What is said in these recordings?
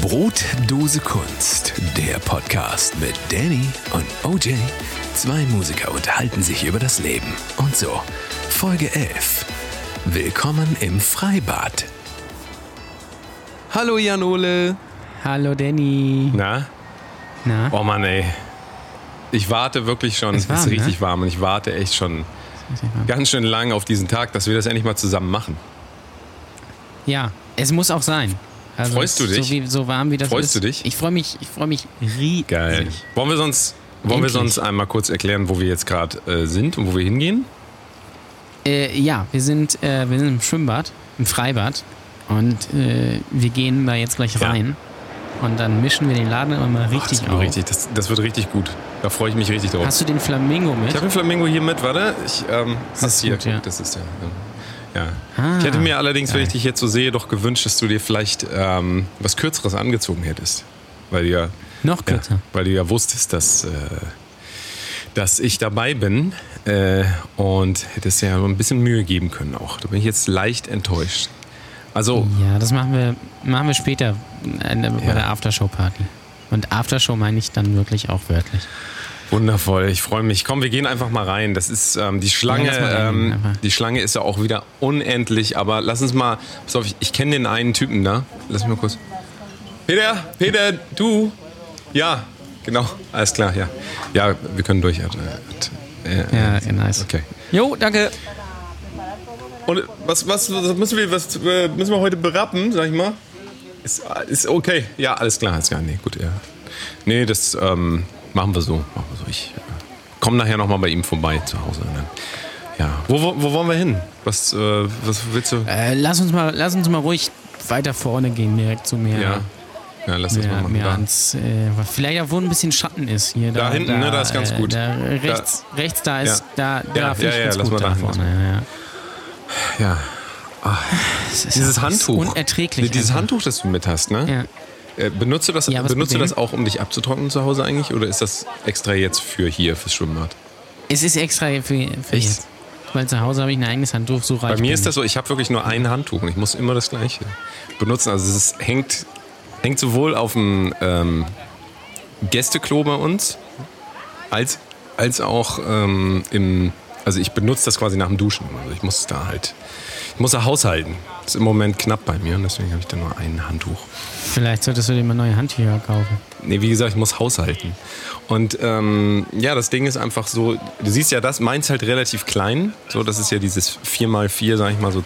Brotdose Kunst, der Podcast mit Danny und OJ. Zwei Musiker unterhalten sich über das Leben. Und so, Folge 11. Willkommen im Freibad. Hallo Jan Ole. Hallo Danny. Na? Na? Oh Mann, ey. Ich warte wirklich schon. Ist warm, es ist richtig ne? warm und ich warte echt schon ganz schön lang auf diesen Tag, dass wir das endlich mal zusammen machen. Ja, es muss auch sein. Also Freust du dich? So, wie, so warm wie das Freust ist. du dich? Ich freue mich, ich freue mich riesig. Geil. Wollen wir sonst, wollen wir sonst einmal kurz erklären, wo wir jetzt gerade äh, sind und wo wir hingehen? Äh, ja, wir sind, äh, wir sind im Schwimmbad, im Freibad. Und äh, wir gehen da jetzt gleich Ja. rein. Und dann mischen wir den Laden immer mal richtig das, wird auf. richtig das, das wird richtig gut. Da freue ich mich richtig drauf. Hast du den Flamingo mit? ich habe den Flamingo hier mit, warte. Ich, ähm, Das ist hier, gut, ja. das ist der. ähm, Ja. Ah, ich hätte mir allerdings, wenn ich dich jetzt so sehe, doch gewünscht, dass du dir vielleicht ähm, was Kürzeres angezogen hättest. Weil du ja Noch Ja, kürzer. weil du ja wusstest, dass, äh, dass ich dabei bin äh, und hättest ja ein bisschen Mühe geben können auch. Da bin ich jetzt leicht enttäuscht. Also, Ja, das machen wir, machen wir später äh, bei Ja. der Aftershow-Party. Und Aftershow meine ich dann wirklich auch wörtlich. Wundervoll, ich freue mich. Komm, wir gehen einfach mal rein. Das ist ähm, die Schlange. Ähm, die Schlange ist ja auch wieder unendlich, aber lass uns mal. Pass auf, ich, ich kenne den einen Typen da. Lass mich mal kurz. Peter, Peter, du. Ja, genau, alles klar, ja. Ja, wir können durch. Äh, äh, Ja, ja, nice. Okay. Jo, danke. Und was, was, was müssen wir, was äh, müssen wir heute berappen, sag ich mal? Ist, ist okay. Ja, alles klar, alles klar. Nee, gut, ja. Nee, das ähm, machen wir so. Machen wir so. Ich äh, komme nachher nochmal bei ihm vorbei zu Hause. Dann, ja. Wo, wo, wo wollen wir hin? Was, äh, was willst du? Äh, lass, uns mal, lass uns mal ruhig weiter vorne gehen, direkt zu mir. Ja. Ja, lass das mal Mehr, machen. mehr Da. ans, äh, weil auch wo ein bisschen Schatten ist hier. Da hinten, ne, da ist ganz äh, gut. Da, rechts, rechts, da ist, Ja. da, da Ja, finde ja, ich ja, ganz lass gut mal da da vorne. Ja. Ja. Ist Dieses Handtuch. Unerträglich. Dieses einfach. Handtuch, das du mit hast, ne? Ja. Äh, benutzt du das, Ja, benutzt du das auch, um dich abzutrocknen zu Hause eigentlich? Oder ist das extra jetzt für hier, fürs Schwimmbad? Es ist extra für, für Echt? jetzt. Weil zu Hause habe ich ein eigenes Handtuch, so reich Bei mir bin ist das so, ich habe wirklich nur ein Handtuch und ich muss immer das gleiche benutzen. Also es hängt, hängt sowohl auf dem ähm, Gästeklo bei uns, als, als auch ähm, im, also ich benutze das quasi nach dem Duschen. Also ich muss da halt, muss da haushalten. Das ist im Moment knapp bei mir und deswegen habe ich da nur ein Handtuch. Vielleicht solltest du dir mal neue Handtücher kaufen. Nee, wie gesagt, ich muss haushalten. Und ähm, ja, das Ding ist einfach so, du siehst ja das, meins halt relativ klein. So, das ist ja dieses 4x4, sag ich mal, so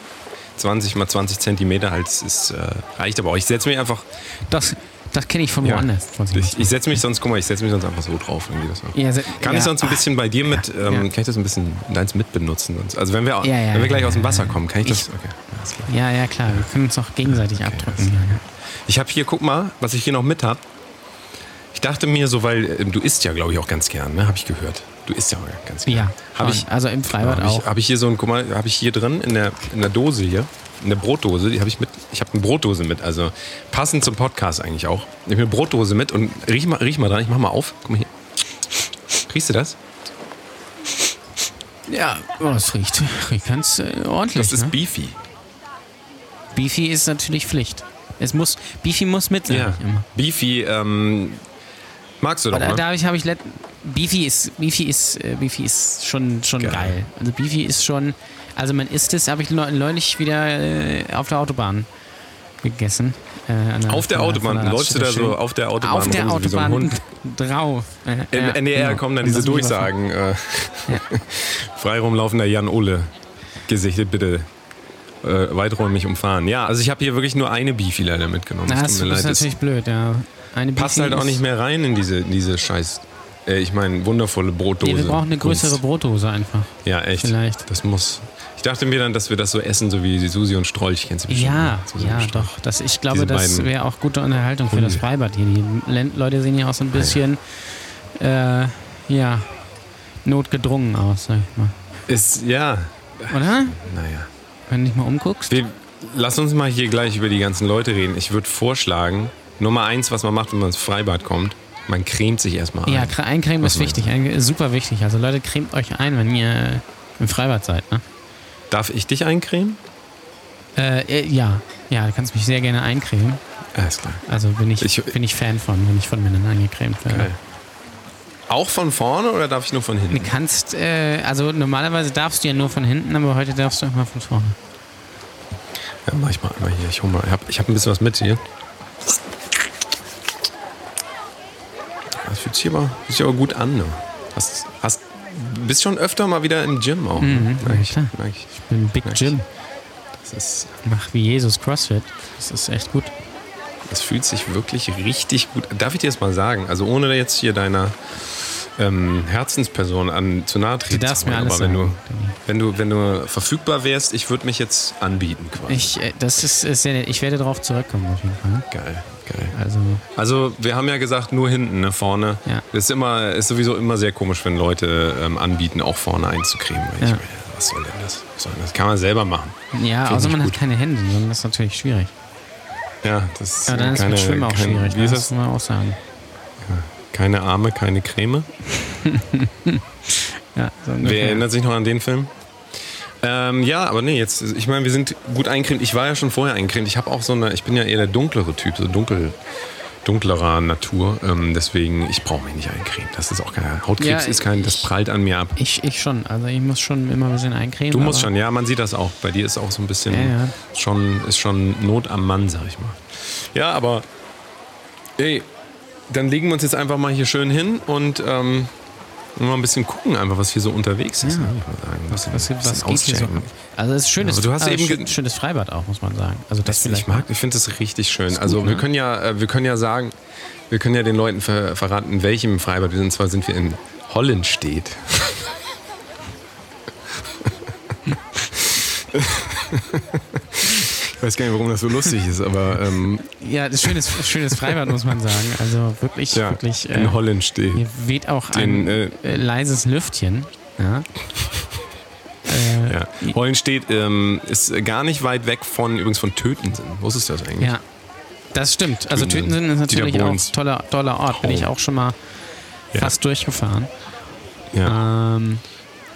20 mal 20 Zentimeter halt, es ist, äh, reicht aber auch. Ich setze mich einfach, Das, das kenne ich von ja, woanders. ich ich, setze mich sonst, guck mal, ich setze mich sonst einfach so drauf. Das Ja, se- kann ja. ich sonst ein bisschen bei dir mit, ähm, kann ich das ein bisschen deins mitbenutzen? Also wenn wir, wenn wir gleich aus dem Wasser kommen, kann ich das, Ich- okay, alles klar. Ja, ja, klar. Wir können uns auch gegenseitig abdrücken. Ja, ja. Ich habe hier, guck mal, was ich hier noch mit habe. Ich dachte mir so, weil ähm, du isst ja, glaube ich, auch ganz gern, ne? Habe ich gehört. Du isst ja auch ganz gern. Ja, Habe schon. ich, also im Freibad habe ich, auch. hab ich hier so ein, guck mal, habe ich hier drin in der, in der Dose hier, in der Brotdose, die habe ich mit, ich habe eine Brotdose mit, also passend zum Podcast eigentlich auch. Ich habe eine Brotdose mit und riech mal, riech mal dran, ich mach mal auf, guck mal hier. Riechst du das? Ja, oh, das riecht, riecht ganz äh, ordentlich. Das ist ne? Beefy. Beefy ist natürlich Pflicht. Es muss, Beefy muss mit sein. Ja. Beefy, ähm, magst du doch, ne? da habe ich, hab ich Beefy ist, Beefy ist, äh, Beefy ist schon, schon Geil. geil. Also Beefy ist schon, also man isst es, habe ich neu- neulich wieder äh, auf der Autobahn gegessen. Äh, der- Auf der von Autobahn, von läufst du da so auf der Autobahn auf der so so Autobahn Hund? drauf. Äh, Im ja, NDR genau. kommen dann diese das Durchsagen. Äh, Frei rumlaufender Jan Ole. Gesichtet bitte äh, weiträumig umfahren. Ja, also ich habe hier wirklich nur eine Beefy leider mitgenommen. Na, das tut mir ist leid. Das natürlich blöd, ja. Eine passt Beefy halt auch nicht mehr rein in diese, diese scheiß, äh, ich meine, wundervolle Brotdose. Nee, wir brauchen eine größere Kunst. Brotdose einfach. Ja, echt. Vielleicht. Das muss. Ich dachte mir dann, dass wir das so essen, so wie Susi und Strolch. Kennst du Ja, ne? Ja, doch. Das, ich glaube, das wäre auch gute Unterhaltung für das Hunde. Freibad hier. Die Leute sehen ja auch so ein bisschen, äh, ja, notgedrungen aus, sag ich mal. Ist, ja, Oder? naja. Wenn du dich mal umguckst. Wir, lass uns mal hier gleich über die ganzen Leute reden. Ich würde vorschlagen, Nummer eins, was man macht, wenn man ins Freibad kommt, man cremt sich erstmal Ja, ein. Cre- Eincremen ist wichtig, super wichtig. Also Leute, cremt euch ein, wenn ihr im Freibad seid, ne? Darf ich dich eincremen? Äh, äh, ja, ja, du kannst mich sehr gerne eincremen. Alles klar. Also bin ich, Ich- bin ich Fan von, wenn ich von Männern angecremt werde. Geil. Auch von vorne oder darf ich nur von hinten? Du kannst, äh, also normalerweise darfst du ja nur von hinten, aber heute darfst du auch mal von vorne. Ja, mach ich mal einmal hier. Ich, mal, ich habe ich hab ein bisschen was mit hier. Das fühlt sich aber, fühlt sich aber gut an. Ne? Hast, hast, bist schon öfter mal wieder im Gym auch. Mhm, ne? Merk ich, klar. ich. Ich bin Big Nice. Jim. Das, ist, Mach wie Jesus CrossFit. Das ist echt gut. das fühlt sich wirklich richtig gut an. Darf ich dir das mal sagen? Also ohne jetzt hier deiner ähm, Herzensperson an, zu nahe treten Du darfst mir alles aber wenn sagen, du, wenn, du, wenn du verfügbar wärst, ich würde mich jetzt anbieten quasi. Ich, äh, das ist, ist sehr nett. Ich werde darauf zurückkommen auf jeden Fall. Geil, geil. Also, Also wir haben ja gesagt, nur hinten, ne, vorne. Ja. Ist, immer, ist sowieso immer sehr komisch, wenn Leute ähm, anbieten, auch vorne einzucremen. Ja. meine, was soll denn das? Soll das? Kann man selber machen. ja, außer man hat gut. keine Hände, dann ist das natürlich schwierig. Ja, das ist Ja, dann ist keine, mit Schwimmen auch kein- schwierig. Wie ist das das? muss man auch sagen. Keine Arme, keine Creme. Ja, Wer erinnert sich noch an den Film? Ähm, ja, aber nee, jetzt, ich meine, wir sind gut eincremt. Ich war ja schon vorher eincremt. Ich habe auch so eine, ich bin ja eher der dunklere Typ, so dunkel, dunklerer Natur. Ähm, deswegen, ich brauche mich nicht eincremen. Das ist auch kein, Hautkrebs Ja, ist kein, das prallt an mir ab. Ich, ich schon. Also ich muss schon immer ein bisschen eincremen. Du musst schon, ja, man sieht das auch. Bei dir ist auch so ein bisschen, Ja, ja. Schon, ist schon Not am Mann, sag ich mal. Ja, aber, ey, dann legen wir uns jetzt einfach mal hier schön hin und ähm, mal ein bisschen gucken, einfach, was hier so unterwegs ist. Ja. ne, ich Was, was geht hier so? Also es ist schönes, du hast also eben schön, schönes Freibad auch, muss man sagen. Also das Ich vielleicht. mag, ich finde das richtig schön. Ist also gut, wir ne? können ja, äh, wir können ja sagen, wir können ja den Leuten ver verraten, in welchem Freibad wir sind. Und zwar sind wir in Hollenstedt. ich weiß gar nicht, warum das so lustig ist, aber ähm, Ja, das ist schönes, schönes Freibad, muss man sagen. Also wirklich, ja, wirklich. in Äh, Hollenstedt. hier weht auch Den, ein äh, äh, leises Lüftchen. Ja. Äh, Ja. Hollenstedt ähm, ist gar nicht weit weg von übrigens von Tötensen. Wusstest du das eigentlich? Ja, das stimmt. Also Tötensen. Tötensen ist natürlich auch ein toller, toller Ort. Bin ich auch schon mal Ja. fast durchgefahren. Ja. Ähm,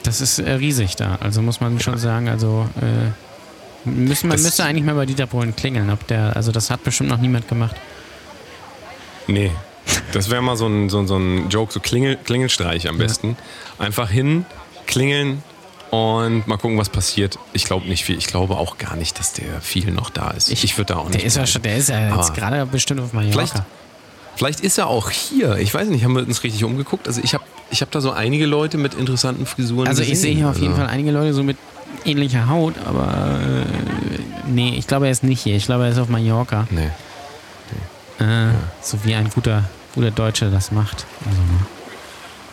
das ist äh, riesig da. Also muss man schon sagen, also äh, müssen, man müsste eigentlich mal bei Dieter Bohlen klingeln. Ob der, also das hat bestimmt noch niemand gemacht. Nee. Das wäre mal so ein, so, ein- so ein Joke, so Klingel, Klingelstreich am besten. Einfach hin, klingeln und mal gucken, was passiert. Ich glaube nicht viel. Ich glaube auch gar nicht, dass der viel noch da ist. Ich, würde da auch nicht. Der ist ja schon, der ist ja jetzt gerade bestimmt auf Mallorca. Vielleicht, vielleicht ist er auch hier. Ich weiß nicht, haben wir uns richtig umgeguckt? Also ich habe ich hab da so einige Leute mit interessanten Frisuren Also ich gesehen. sehe hier auf jeden Also- Fall einige Leute so mit ähnlicher Haut, aber äh, nee, ich glaube, er ist nicht hier. Ich glaube, er ist auf Mallorca. Nee. Äh, So wie ein guter, guter Deutscher das macht. Also,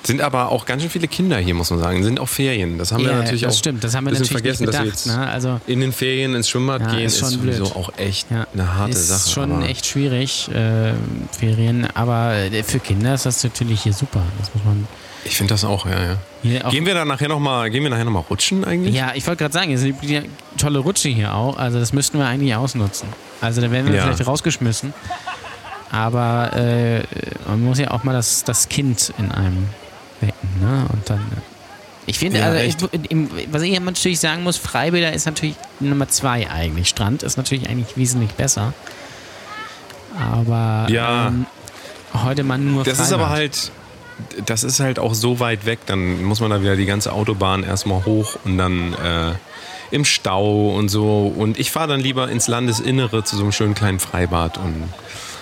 Sind aber auch ganz schön viele Kinder hier, muss man sagen. Sind auch Ferien. Das haben wir ja, natürlich das auch stimmt. Das haben wir natürlich vergessen, nicht dass wir jetzt Ne? Also in den Ferien ins Schwimmbad Ja, gehen ist ist, schon sowieso blöd. auch echt ja, eine harte ist Sache. schon aber echt schwierig, äh, Ferien. Aber äh, für Kinder ist das natürlich hier super. Das muss man Ich finde das auch, ja, ja. hier auch Gehen wir dann nachher nochmal, gehen wir nachher noch mal rutschen eigentlich? Ja, ich wollte gerade sagen, es ist eine tolle Rutsche hier auch. Also das müssten wir eigentlich ausnutzen. Also da werden wir Ja. vielleicht rausgeschmissen. Aber äh, man muss ja auch mal das, das Kind in einem wecken. Ne? Und dann. äh, Ich finde, Ja, also ich, was ich natürlich sagen muss, Freibäder ist natürlich Nummer zwei eigentlich. Strand ist natürlich eigentlich wesentlich besser. Aber Ja. ähm, heute mal nur Das ist Freibad. aber halt, das ist halt auch so weit weg, dann muss man da wieder die ganze Autobahn erstmal hoch und dann äh, im Stau und so. Und ich fahre dann lieber ins Landesinnere zu so einem schönen kleinen Freibad und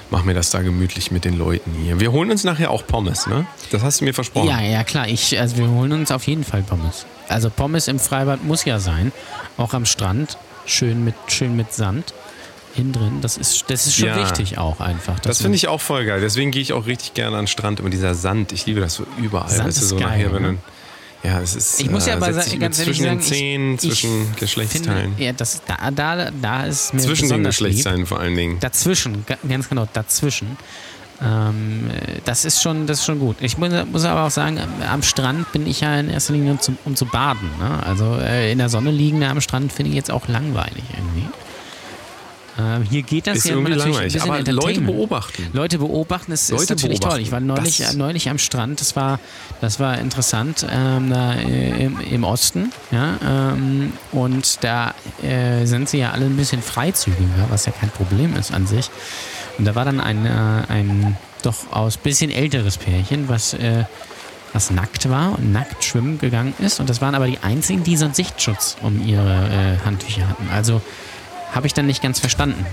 mache mir das da gemütlich mit den Leuten hier. Wir holen uns nachher auch Pommes, ne? Das hast du mir versprochen. Ja, ja, klar. Ich, also wir holen uns auf jeden Fall Pommes. Also Pommes im Freibad muss ja sein. Auch am Strand. Schön mit, schön mit Sand innen drin. Das ist, das ist schon Ja. wichtig auch einfach. Das finde ich auch voll geil. Deswegen gehe ich auch richtig gerne an den Strand. Immer dieser Sand. Ich liebe das so überall. Sand weißt du, ist so geil, nachher, ne? ja, es ist. Ich muss ja äh, aber setzt sa- sich ganz ehrlich zwischen sagen, den Zähnen, zwischen ich Geschlechtsteilen. Finde, ja, das, da, da, da ist mir zwischen den besonders lieb. Geschlechtsteilen vor allen Dingen. Dazwischen, ga- ganz genau, dazwischen. Ähm, äh, das ist schon, das ist schon gut. Ich muss, muss aber auch sagen, am- Strand bin ich ja in erster Linie um zu, um zu baden. Ne? Also äh, in der Sonne liegen am Strand finde ich jetzt auch langweilig irgendwie. Ähm, hier geht das Ist ja irgendwie natürlich langweilig. ein bisschen Aber Leute beobachten. Leute beobachten, das ist Leute natürlich toll. Ich war beobachten. neulich, Das- neulich am Strand, das war, das war interessant, ähm, da äh, im, im Osten. Ja, ähm, und da äh, sind sie ja alle ein bisschen freizügiger, was ja kein Problem ist an sich. Und da war dann ein, äh, ein doch aus bisschen älteres Pärchen, was, äh, was nackt war und nackt schwimmen gegangen ist. Und das waren aber die einzigen, die so einen Sichtschutz um ihre äh, Handtücher hatten. Also habe ich dann nicht ganz verstanden,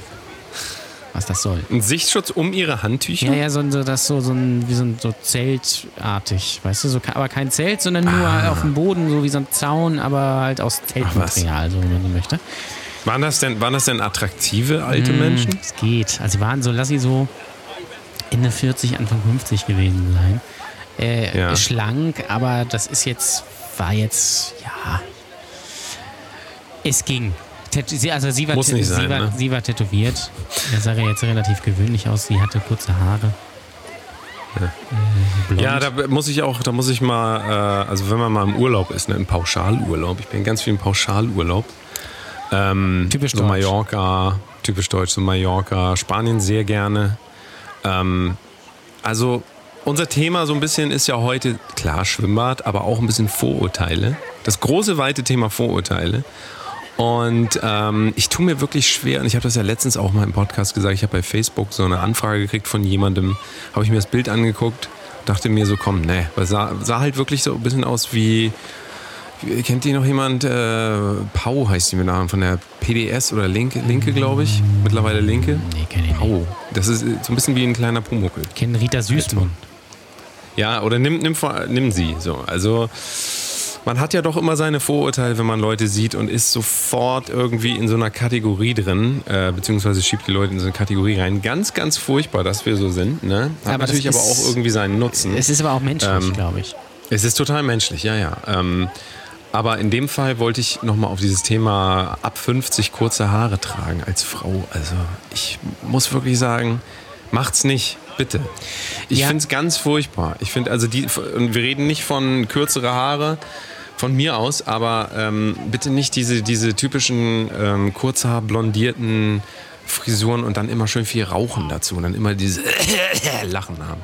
was das soll. Ein Sichtschutz um ihre Handtücher? Ja, ja, so, so das so, so ein, wie so ein so Zeltartig, weißt du, so, aber kein Zelt, sondern nur Ah. auf dem Boden, so wie so ein Zaun, aber halt aus Zeltmaterial, so wie man so möchte. Waren das denn, waren das denn attraktive alte Mm, Menschen? Es geht. Also sie waren so, lass sie so Ende 40, Anfang 50 gewesen sein. Äh, Ja. Schlank, aber das ist jetzt, war jetzt, ja. Es ging. Sie- Also sie war, Muss nicht sie, sein, war, ne? sie war tätowiert. Das sah ja jetzt relativ gewöhnlich aus. Sie hatte kurze Haare. Äh, blond. Ja, da muss ich auch, da muss ich mal, äh, also wenn man mal im Urlaub ist, ne, im Pauschalurlaub, ich bin ganz viel im Pauschalurlaub. Ähm, Typisch so deutsch. Mallorca, typisch deutsch, so Mallorca, Spanien sehr gerne. Ähm, also unser Thema so ein bisschen ist ja heute, klar, Schwimmbad, aber auch ein bisschen Vorurteile. Das große, weite Thema Vorurteile. Und ähm, ich tue mir wirklich schwer, und ich habe das ja letztens auch mal im Podcast gesagt, ich habe bei Facebook so eine Anfrage gekriegt von jemandem, habe ich mir das Bild angeguckt, dachte mir so, komm, ne, weil sah, sah halt wirklich so ein bisschen aus wie, kennt die noch jemand? Äh, Pau heißt die mit Namen von der PDS oder Linke, Linke glaube ich, mittlerweile Linke. Nee, kenn ich nicht. Pau, das ist äh, so ein bisschen wie ein kleiner Pumuckel. Ich kenne Rita Süßmund. Ja, oder nimm, nimm, nimm sie. So. Also man hat ja doch immer seine Vorurteile, wenn man Leute sieht und ist sofort irgendwie in so einer Kategorie drin, äh, beziehungsweise schiebt die Leute in so eine Kategorie rein. Ganz, ganz furchtbar, dass wir so sind. Ne? Hat Aber natürlich aber ist- auch irgendwie seinen Nutzen. Es ist aber auch menschlich, Ähm, glaube ich. Es ist total menschlich, ja, ja. Ähm, aber in dem Fall wollte ich nochmal auf dieses Thema ab 50 kurze Haare tragen als Frau. Also ich muss wirklich sagen, macht's nicht, bitte. Ich Ja. finde es ganz furchtbar. Ich finde, also die, und wir reden nicht von kürzere Haare von mir aus, aber ähm, bitte nicht diese, diese typischen ähm, kurzhaar blondierten Frisuren und dann immer schön viel Rauchen dazu und dann immer diese Lachen haben.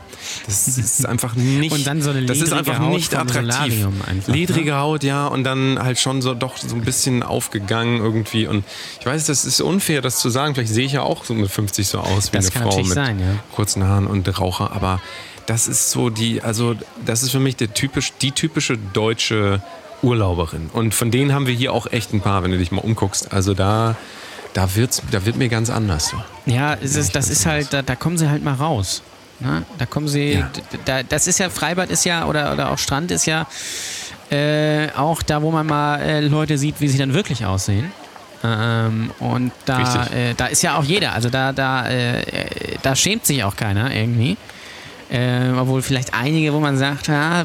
Das ist einfach nicht. Und dann so eine das ist einfach Haut nicht attraktiv. Einfach, ne? Ledrige Haut, ja, und dann halt schon so doch so ein bisschen aufgegangen irgendwie. Und ich weiß, das ist unfair, das zu sagen. Vielleicht sehe ich ja auch so mit 50 so aus wie Das eine Frau mit sein, ja. kurzen Haaren und Raucher, aber das ist so die, also das ist für mich der typisch, die typische deutsche Urlauberin. Und von denen haben wir hier auch echt ein paar, wenn du dich mal umguckst. Also da, da wird's, da wird mir ganz anders. So. Ja, es ist, das ist halt, da, da kommen sie halt mal raus. Ne? Da kommen sie, Ja. da, das ist ja, Freibad ist ja, oder, oder auch Strand ist ja äh, auch da, wo man mal äh, Leute sieht, wie sie dann wirklich aussehen. Ähm, und da, äh, da ist ja auch jeder, also da, da, äh, da schämt sich auch keiner irgendwie. Äh, obwohl vielleicht einige, wo man sagt, ja,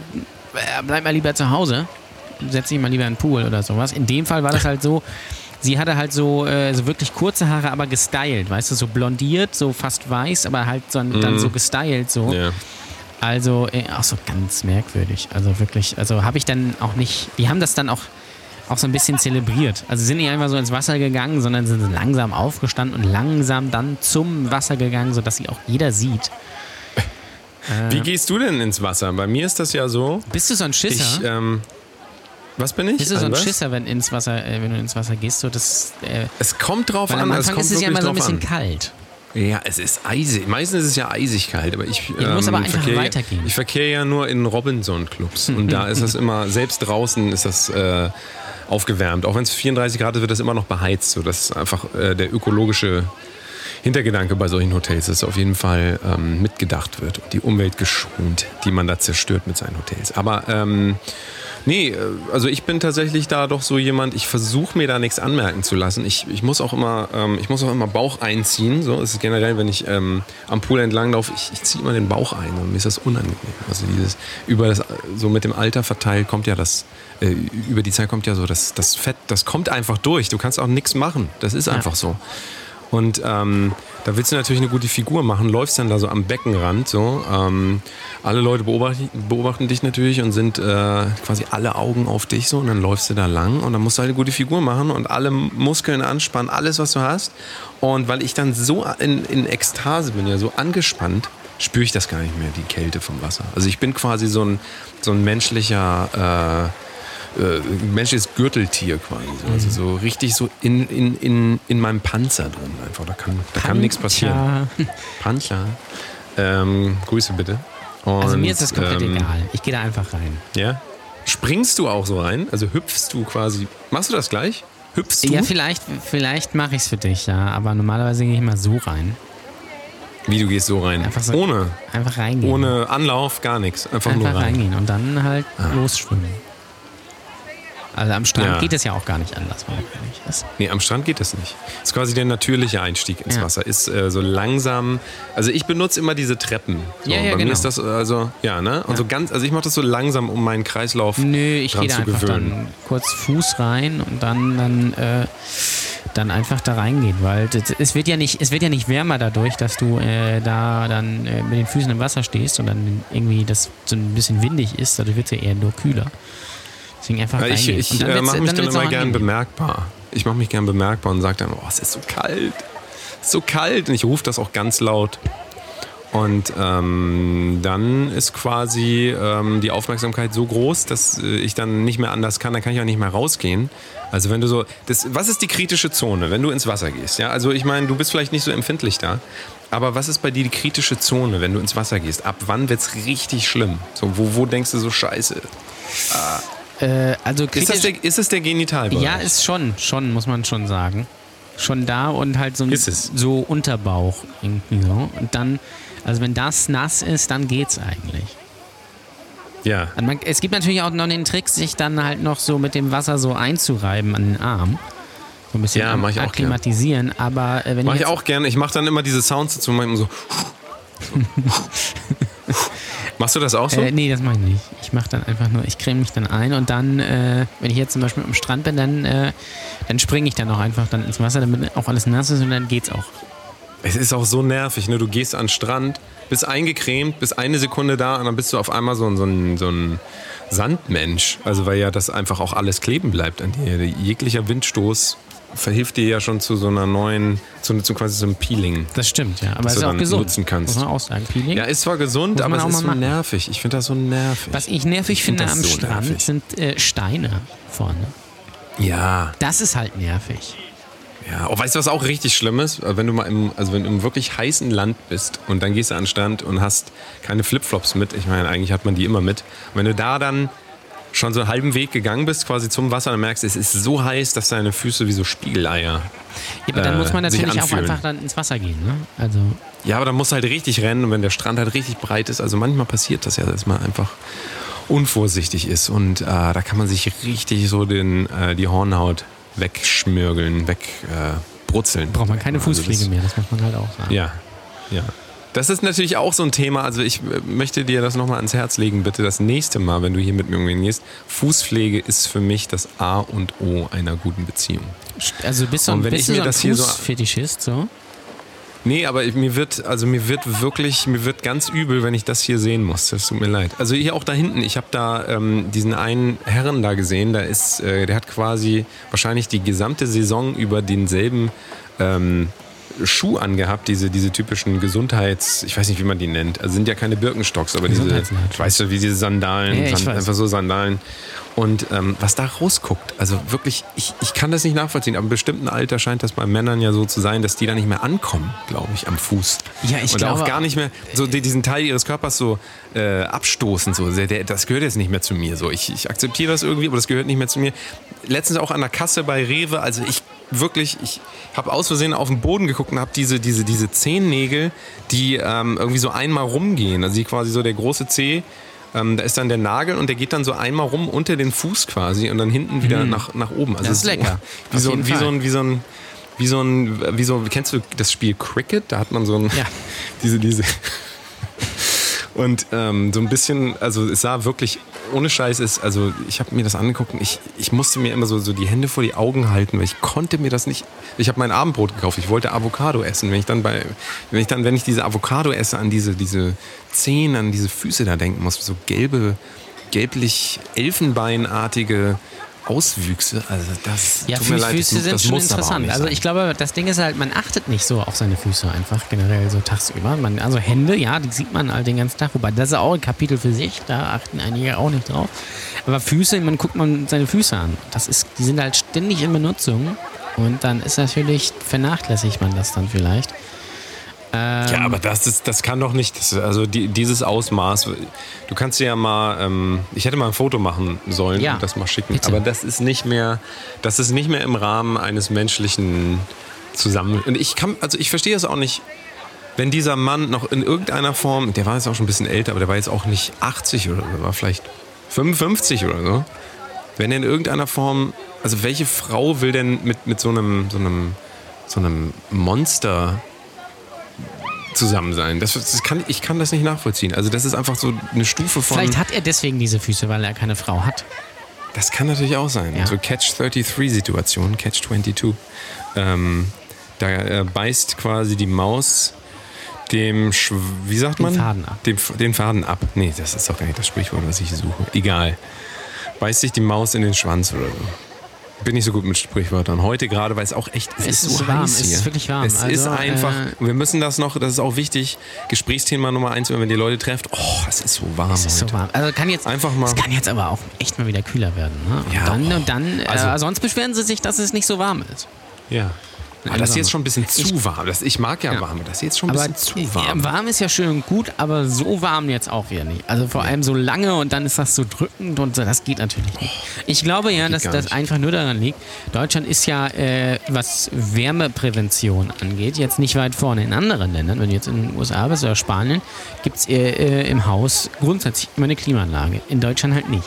bleib mal lieber zu Hause, setz dich mal lieber in den Pool oder sowas. In dem Fall war das halt so, sie hatte halt so, äh, so wirklich kurze Haare, aber gestylt, weißt du, so blondiert, so fast weiß, aber halt so, dann so gestylt so. Ja. Also äh, auch so ganz merkwürdig. Also wirklich, also habe ich dann auch nicht, die haben das dann auch, auch so ein bisschen zelebriert. Also sind nicht einfach so ins Wasser gegangen, sondern sind langsam aufgestanden und langsam dann zum Wasser gegangen, sodass sie auch jeder sieht. Wie gehst du denn ins Wasser? Bei mir ist das ja so. Bist du so ein Schisser? Ich, ähm, was bin ich? Bist du so ein was? Schisser, wenn, ins Wasser, äh, wenn du ins Wasser gehst? So das, äh, Es kommt drauf an. am es Anfang kommt ist es ja immer so ein bisschen an. kalt. Ja, es ist eisig. Meistens ist es ja eisig kalt, aber ich, Ja, du musst aber einfach verkehre, weitergehen. Ich verkehre ja nur in Robinson-Clubs und da ist das immer, selbst draußen ist das äh, aufgewärmt. Auch wenn es 34 Grad ist, wird das immer noch beheizt, sodass einfach äh, der ökologische Hintergedanke bei solchen Hotels ist, auf jeden Fall ähm, mitgedacht wird und die Umwelt geschont, die man da zerstört mit seinen Hotels. Aber ähm, nee, äh, also ich bin tatsächlich da doch so jemand, ich versuche mir da nichts anmerken zu lassen. Ich, ich muss auch immer, ähm, ich muss auch immer Bauch einziehen. So ist es generell, wenn ich ähm, am Pool entlang laufe, ich, ich ziehe immer den Bauch ein und mir ist das unangenehm. Also dieses über das so mit dem Alter verteilt kommt ja das äh, über die Zeit kommt ja so das, das Fett, das kommt einfach durch. Du kannst auch nichts machen. Das ist einfach so. Und ähm, da willst du natürlich eine gute Figur machen, läufst dann da so am Beckenrand. So. Ähm, alle Leute beobachten, beobachten dich natürlich und sind äh, quasi alle Augen auf dich so und dann läufst du da lang und dann musst du halt eine gute Figur machen und alle Muskeln anspannen, alles was du hast. Und weil ich dann so in, in Ekstase bin, ja so angespannt, spüre ich das gar nicht mehr, die Kälte vom Wasser. Also ich bin quasi so ein, so ein menschlicher äh, menschliches Gürteltier quasi. So. Also so richtig so in, in, in, in meinem Panzer drin einfach. Da kann, da kann nichts passieren. Panzer. Ähm, Grüße bitte. Und, Also mir ist das komplett ähm, egal. Ich gehe da einfach rein. Ja? Springst du auch so rein? Also hüpfst du quasi. Machst du das gleich? Hüpfst du? Ja, vielleicht, vielleicht mache ich es für dich, ja. Aber normalerweise gehe ich immer so rein. Wie du gehst so rein? Einfach so- Ohne. Einfach reingehen. Ohne Anlauf, gar nichts. Einfach, nur Einfach rein. Ah. reingehen und dann halt losschwimmen. Also am Strand Ja. geht es ja auch gar nicht anders. Nee, am Strand geht das nicht. Das ist quasi der natürliche Einstieg ins Ja. Wasser. Ist äh, so langsam. Also ich benutze immer diese Treppen. So, Ja, ja, bei genau. mir ist das also, ja, ne? Und so ganz, also ich mache das so langsam, um meinen Kreislauf Nö, ich dran gehe da zu einfach gewöhnen. dann kurz Fuß rein und dann, dann, äh, dann einfach da reingehen, weil das, es, wird ja nicht, es wird ja nicht wärmer dadurch, dass du äh, da dann äh, mit den Füßen im Wasser stehst und dann irgendwie das so ein bisschen windig ist, dadurch wird es ja eher nur kühler. Deswegen einfach ich reingehen. ich Und äh, mache mich dann wird's immer gern bemerkbar. Ich mache mich gern bemerkbar und sage dann, oh, es ist so kalt. Es ist so kalt. Und ich rufe das auch ganz laut. Und ähm, dann ist quasi ähm, die Aufmerksamkeit so groß, dass äh, ich dann nicht mehr anders kann, dann kann ich auch nicht mehr rausgehen. Also wenn du so, das, was ist die kritische Zone, wenn du ins Wasser gehst? Ja, also ich meine, du bist vielleicht nicht so empfindlich da, aber was ist bei dir die kritische Zone, wenn du ins Wasser gehst? Ab wann wird's richtig schlimm? So, wo, wo denkst du so Scheiße? Äh, also Ist das, der, ist das der Genitalbereich? Ja, ist schon, schon, muss man schon sagen. Schon da und halt so, ein, es. so Unterbauch irgendwie so. Und dann, also wenn das nass ist, dann geht's eigentlich. ja. Und man, es gibt natürlich auch noch den Trick, sich dann halt noch so mit dem Wasser so einzureiben an den Arm. So ein bisschen Ja, mach ich auch akklimatisieren. Aber äh, wenn Mache ich ich auch gerne. Ich mache dann immer diese Sounds dazu. Mach immer so. Machst du das auch so? Äh, nee, das mache ich nicht. Ich mache dann einfach nur, ich creme mich dann ein und dann, äh, wenn ich jetzt zum Beispiel am Strand bin, dann, äh, dann springe ich dann auch einfach dann ins Wasser, damit auch alles nass ist und dann geht's auch. Es ist auch so nervig, ne? Du gehst an den Strand, bist eingecremt, bist eine Sekunde da und dann bist du auf einmal so so ein, so ein Sandmensch. Also weil ja das einfach auch alles kleben bleibt an dir. Jeglicher Windstoß verhilft dir ja schon zu so einer neuen, zu, zu quasi so einem Peeling. Das stimmt, ja. Aber es ist du auch gesund. nutzen kannst. Muss man auch sagen. Peeling. Ja, ist zwar gesund, aber es ist so machen. nervig. Ich finde das so nervig. Was ich nervig Ich find finde am so Strand nervig. sind äh, Steine vorne. Ja. Das ist halt nervig. Ja, oh, weißt du, was auch richtig schlimm ist? Wenn du mal im, also wenn du im wirklich heißen Land bist und dann gehst du an den Strand und hast keine Flipflops mit, ich meine, eigentlich hat man die immer mit. Und wenn du da dann schon so einen halben Weg gegangen bist, quasi zum Wasser, dann merkst es ist so heiß, dass deine Füße wie so Spiegeleier. Ja, aber dann Äh, muss man sich natürlich auch einfach dann ins Wasser gehen. Ne? Also, Ja, aber dann musst du halt richtig rennen und wenn der Strand halt richtig breit ist, also manchmal passiert das ja, dass man einfach unvorsichtig ist und äh, da kann man sich richtig so den, äh, die Hornhaut wegschmürgeln, wegbrutzeln. Äh, braucht man keine Also Fußpflege mehr, das muss man halt auch sagen. Ja, ja. Das ist natürlich auch so ein Thema. Also ich äh, möchte dir das nochmal ans Herz legen, bitte. Das nächste Mal, wenn du hier mit mir umgehen gehst, Fußpflege ist für mich das A und O einer guten Beziehung. Also bist du, Und wenn bist ich mir so ein das hier so- Fußfetischist, so? Nee, aber mir wird, also mir wird wirklich, mir wird ganz übel, wenn ich das hier sehen muss. Das tut mir leid. Also hier auch da hinten, ich habe da ähm, diesen einen Herren da gesehen, da ist, äh, der hat quasi wahrscheinlich die gesamte Saison über denselben ähm, Schuh angehabt, diese, diese typischen Gesundheits, ich weiß nicht, wie man die nennt. Also sind ja keine Birkenstocks, aber diese, weißt du, wie diese Sandalen, Ja, ich Sand, einfach so Sandalen. Und ähm, was da rausguckt, also wirklich, ich, ich kann das nicht nachvollziehen, aber im bestimmten Alter scheint das bei Männern ja so zu sein, dass die da nicht mehr ankommen, glaube ich, am Fuß. Ja, ich Und glaube- auch gar nicht mehr so die- diesen Teil ihres Körpers so äh, abstoßen. So. Der, das gehört jetzt nicht mehr zu mir. So. Ich, ich akzeptiere das irgendwie, aber das gehört nicht mehr zu mir. Letztens auch an der Kasse bei Rewe, also ich wirklich, ich habe aus Versehen auf den Boden geguckt und habe diese, diese, diese Zehennägel, die ähm, irgendwie so einmal rumgehen. Also quasi so der große Zeh, ähm, da ist dann der Nagel und der geht dann so einmal rum unter den Fuß quasi und dann hinten wieder nach, nach oben. Also Mhm. Das ist lecker. Wie so, wie, so ein, wie so ein wie so ein, wie so, kennst du das Spiel Cricket? Da hat man so ein, Ja. diese, diese. Und ähm, so ein bisschen, also es sah wirklich, ohne Scheiß ist, also ich habe mir das angeguckt und ich, ich musste mir immer so, so die Hände vor die Augen halten, weil ich konnte mir das nicht, ich habe mein Abendbrot gekauft, ich wollte Avocado essen. Wenn ich dann bei, wenn ich dann, wenn ich diese Avocado esse, an diese, diese Zehen, an diese Füße da denken muss, so gelbe, gelblich elfenbeinartige Auswüchse, also das Ja, tut mir Füße, leid, das, Füße sind das schon interessant. Also ich glaube, das Ding ist halt, man achtet nicht so auf seine Füße einfach generell so tagsüber. Man, also Hände, ja, die sieht man halt den ganzen Tag. Wobei das ist auch ein Kapitel für sich, da achten einige auch nicht drauf. Aber Füße, man guckt man seine Füße an. Das ist, die sind halt ständig in Benutzung. Und dann ist natürlich, vernachlässigt man das dann vielleicht. Ähm, Ja, aber das ist, das kann doch nicht, das, also die, dieses Ausmaß. Du kannst dir ja mal, ähm, ich hätte mal ein Foto machen sollen Ja, und das mal schicken. bitte. Aber das ist nicht mehr, das ist nicht mehr im Rahmen eines menschlichen Zusammen. Und ich kann, also ich verstehe es auch nicht. Wenn dieser Mann noch in irgendeiner Form, der war jetzt auch schon ein bisschen älter, aber der war jetzt auch nicht 80 oder so, war vielleicht 55 oder so. Wenn er in irgendeiner Form, also welche Frau will denn mit, mit so einem, so einem, so einem Monster zusammen sein. Das, das kann, ich kann das nicht nachvollziehen. Also das ist einfach so eine Stufe von. vielleicht hat er deswegen diese Füße, weil er keine Frau hat. das kann natürlich auch sein. Ja. So Catch-33-Situation, Catch-22. Ähm, da äh, beißt quasi die Maus dem, Sch wie sagt Den man? Faden ab. Dem, den Faden ab. Nee, das ist doch gar nicht das Sprichwort, was ich suche. Egal. Beißt sich die Maus in den Schwanz oder so. Bin nicht so gut mit Sprichwörtern. Heute gerade, weil es auch echt, es, Es ist, ist so warm, heiß es hier. ist wirklich warm. Es ist Also, einfach, äh, wir müssen das noch, das ist auch wichtig, Gesprächsthema Nummer eins, wenn ihr die Leute trefft. Oh, es ist so warm Es ist heute. so warm. Also kann jetzt, Einfach mal- Es kann jetzt aber auch echt mal wieder kühler werden. Ne? Und Ja, dann, oh. und dann äh, Also- sonst beschweren sie sich, dass es nicht so warm ist. Ja. Aber das ist jetzt schon ein bisschen zu warm. Das, ich mag ja, Ja. warm, aber das ist jetzt schon ein Aber bisschen zu warm. Ja, warm ist ja schön und gut, aber so warm jetzt auch wieder nicht. Also vor allem so lange und dann ist das so drückend und so, das geht natürlich nicht. Ich glaube ja, dass das einfach nur daran liegt, Deutschland ist ja, äh, was Wärmeprävention angeht, jetzt nicht weit vorne in anderen Ländern. Wenn du jetzt in den USA bist oder Spanien, gibt es äh, äh, im Haus grundsätzlich immer eine Klimaanlage. In Deutschland halt nicht.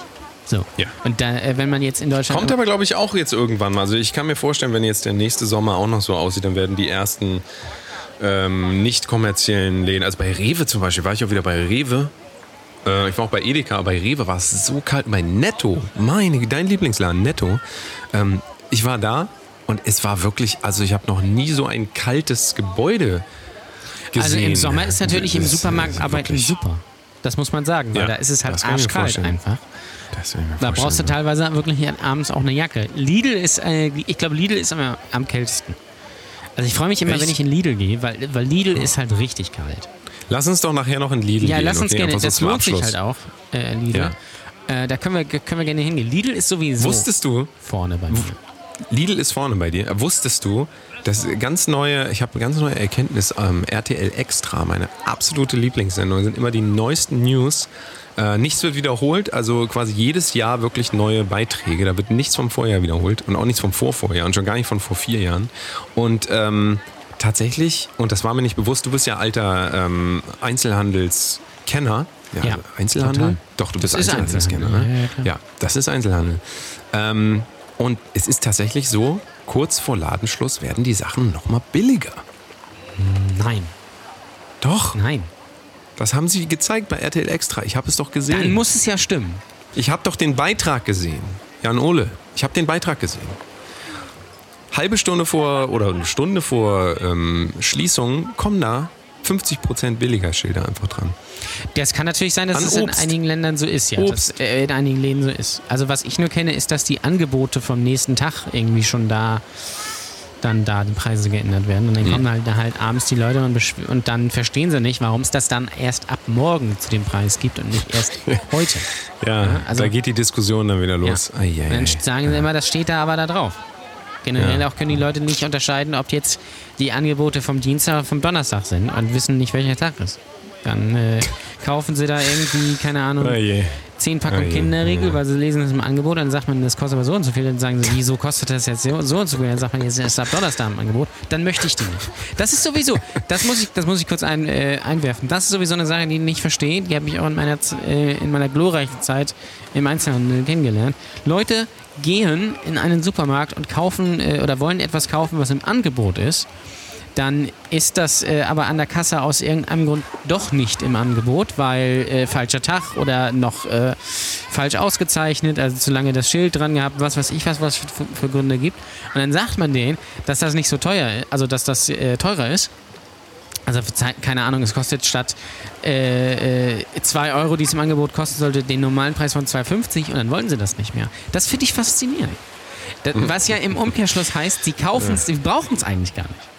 So. Ja. Und da, äh, wenn man jetzt in Deutschland. Kommt aber, glaube ich, auch jetzt irgendwann mal. Also ich kann mir vorstellen, wenn jetzt der nächste Sommer auch noch so aussieht, dann werden die ersten ähm, nicht kommerziellen Läden, also bei Rewe zum Beispiel, war ich auch wieder bei Rewe. Äh, ich war auch bei Edeka, aber bei Rewe war es so kalt. Bei Netto, meine, dein Lieblingsladen, Netto. Ähm, ich war da und es war wirklich, also ich habe noch nie so ein kaltes Gebäude gesehen. Also im Sommer ist natürlich im Supermarkt arbeiten super. Das muss man sagen, weil Ja, da ist es halt arschkalt einfach. Da brauchst du teilweise wirklich abends auch eine Jacke. Lidl ist, äh, ich glaube, Lidl ist am, am kältesten. Also ich freue mich immer, Echt? wenn ich in Lidl gehe, weil, weil Lidl ist halt richtig kalt. Lass uns doch nachher noch in Lidl Ja, gehen. lass uns okay? gerne, das lohnt sich halt auch, äh, Lidl. Äh, da können wir, können wir gerne hingehen. Lidl ist sowieso Wusstest du, vorne bei mir. Lidl ist vorne bei dir. Wusstest du, dass ganz neue, ich habe eine ganz neue Erkenntnis, ähm, RTL Extra, meine absolute Lieblingssendung, sind immer die neuesten News. Äh, nichts wird wiederholt, also quasi jedes Jahr wirklich neue Beiträge. Da wird nichts vom Vorjahr wiederholt und auch nichts vom Vorvorjahr und schon gar nicht von vor vier Jahren. Und ähm, tatsächlich, und das war mir nicht bewusst, du bist ja alter ähm, Einzelhandelskenner. Ja, Einzelhandel? total. Doch, du bist ist Einzelhandelskenner. Einzelhandel, Ne? ja, ja. Ja, das ist Einzelhandel. Ähm, und es ist tatsächlich so, kurz vor Ladenschluss werden die Sachen nochmal billiger. Nein, Doch, nein. das haben sie gezeigt bei RTL Extra. Ich habe es doch Dann gesehen. muss es ja stimmen. Ich habe doch den Beitrag gesehen. Jan Ole, ich habe den Beitrag gesehen. Halbe Stunde vor oder eine Stunde vor ähm, Schließung kommen da 50% billiger Schilder einfach dran. Das kann natürlich sein, dass An es in Obst. einigen Ländern so ist, ja. Obst. Dass, äh, in einigen Läden so ist. Also was ich nur kenne, ist, dass die Angebote vom nächsten Tag irgendwie schon da dann da die Preise geändert werden. Und dann kommen halt, da halt abends die Leute und, und dann verstehen sie nicht, warum es das dann erst ab morgen zu dem Preis gibt und nicht erst heute. Ja, Ja, also- da geht die Diskussion dann wieder los. Ja. Ai, ai, dann sagen sie immer, das steht da aber da drauf. Generell ja. auch können die Leute nicht unterscheiden, ob jetzt die Angebote vom Dienstag oder vom Donnerstag sind und wissen nicht, welcher Tag ist. Dann äh, kaufen sie da irgendwie, keine Ahnung, oh 10 Packung Kinderriegel, weil sie lesen das im Angebot, dann sagt man, das kostet aber so und so viel, dann sagen sie, wieso kostet das jetzt so und so viel, dann sagt man, jetzt ist ab Donnerstag im Angebot, dann möchte ich die nicht. Das ist sowieso, das muss ich, das muss ich kurz ein, äh, einwerfen, das ist sowieso eine Sache, die ich nicht verstehe, die habe ich auch in meiner, äh, in meiner glorreichen Zeit im Einzelhandel kennengelernt. Leute gehen in einen Supermarkt und kaufen äh, oder wollen etwas kaufen, was im Angebot ist dann ist das äh, aber an der Kasse aus irgendeinem Grund doch nicht im Angebot, weil äh, falscher Tag oder noch äh, falsch ausgezeichnet, also zu lange das Schild dran gehabt, was weiß ich was, was für, für Gründe gibt. Und dann sagt man denen, dass das nicht so teuer ist, also dass das äh, teurer ist. Also keine Ahnung, es kostet statt 2 äh, äh, zwei Euro, die es im Angebot kosten sollte, den normalen Preis von 2,50 und dann wollen sie das nicht mehr. Das finde ich faszinierend. Das, was ja im Umkehrschluss heißt, sie kaufen es, sie brauchen es eigentlich gar nicht.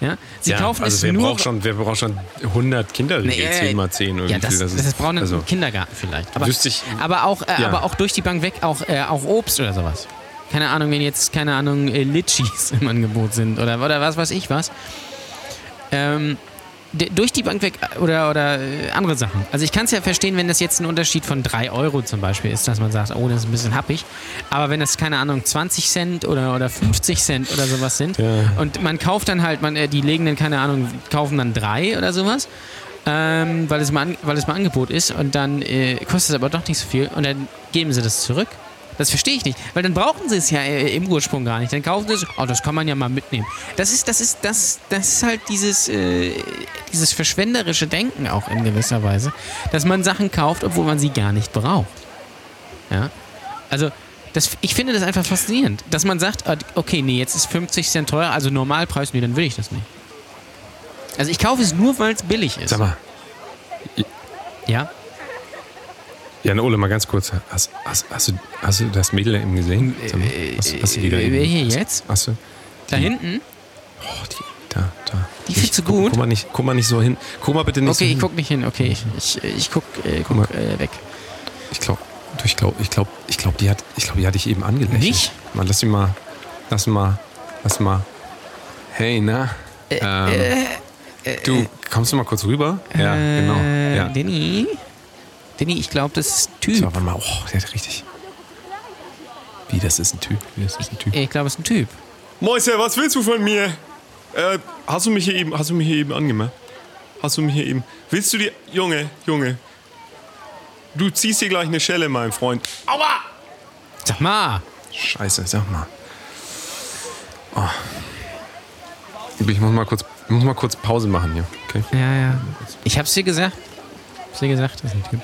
Ja? Sie ja, kaufen also es wer nur. braucht schon, wer braucht schon 100 Kinderriegel, Nee, äh, 10 mal 10 oder ja, das, viel das, das braucht ein also, Kindergarten vielleicht. Aber, ich- aber, auch, äh, Ja. aber auch durch die Bank weg, auch, äh, auch Obst oder sowas. Keine Ahnung, wenn jetzt, keine Ahnung, äh, Litchis im Angebot sind oder, oder was weiß ich was. Ähm, durch die Bank weg äh, oder, oder äh, andere Sachen. Also ich kann es ja verstehen, wenn das jetzt ein Unterschied von 3 Euro zum Beispiel ist, dass man sagt, oh, das ist ein bisschen happig. Aber wenn das, keine Ahnung, 20 Cent oder, oder 50 Cent oder sowas sind Ja. und man kauft dann halt, man, äh, die legen dann, keine Ahnung, kaufen dann drei oder sowas, ähm, weil, es mal, an- weil es mal Angebot ist und dann äh, kostet es aber doch nicht so viel und dann geben sie das zurück. Das verstehe ich nicht, weil dann brauchen sie es ja äh, im Ursprung gar nicht. Dann kaufen sie es, oh, das kann man ja mal mitnehmen. Das ist, das ist, das, das ist halt dieses, äh, dieses verschwenderische Denken auch in gewisser Weise, dass man Sachen kauft, obwohl man sie gar nicht braucht. Ja, also das, ich finde das einfach faszinierend, dass man sagt, ah, okay, nee, jetzt ist 50 Cent teuer, also Normalpreis, nee, dann will ich das nicht. Also ich kaufe es nur, weil es billig ist. Sag mal, Ja? Jan Ole, mal ganz kurz. Hast, hast, hast, du, hast du das Mädel eben gesehen? Mal, hast, hast du die da äh, eben? hier jetzt? Hast du? Da hinten? Oh, die, da, da. Die findest du guck, gut? Guck mal, nicht, guck mal nicht so hin. Guck mal bitte nicht so Okay, ich hin. guck nicht hin. Okay, ich, ich, ich guck, äh, Guck mal. guck äh, weg. Ich glaube, ich glaube, ich glaube, ich glaube, die hat, ich glaube, die hat dich eben angelächelt. Nicht? Mal, lass sie mal, lass mal, lass mal. Hey, na? Äh, ähm, du, kommst du mal kurz rüber? Ja, äh, genau. Ja. Denny? Denny, ich glaube, das ist ein Typ. So, warte mal, oh, der hat richtig. Wie, das ist ein Typ? Wie, das ist ein Typ? Ich glaube, es ist ein Typ. Mäuse, was willst du von mir? Äh, hast du mich hier eben, hast du mich hier eben angemacht? Hast du mich hier eben. Willst du dir. Junge, Junge. Du ziehst dir gleich eine Schelle, mein Freund. Aua! Sag mal. Scheiße, sag mal. Oh. Ich muss mal kurz, ich muss mal kurz Pause machen hier. Okay. Ja, ja. Ich hab's dir gesagt. Hab's dir gesagt, das ist ein Typ.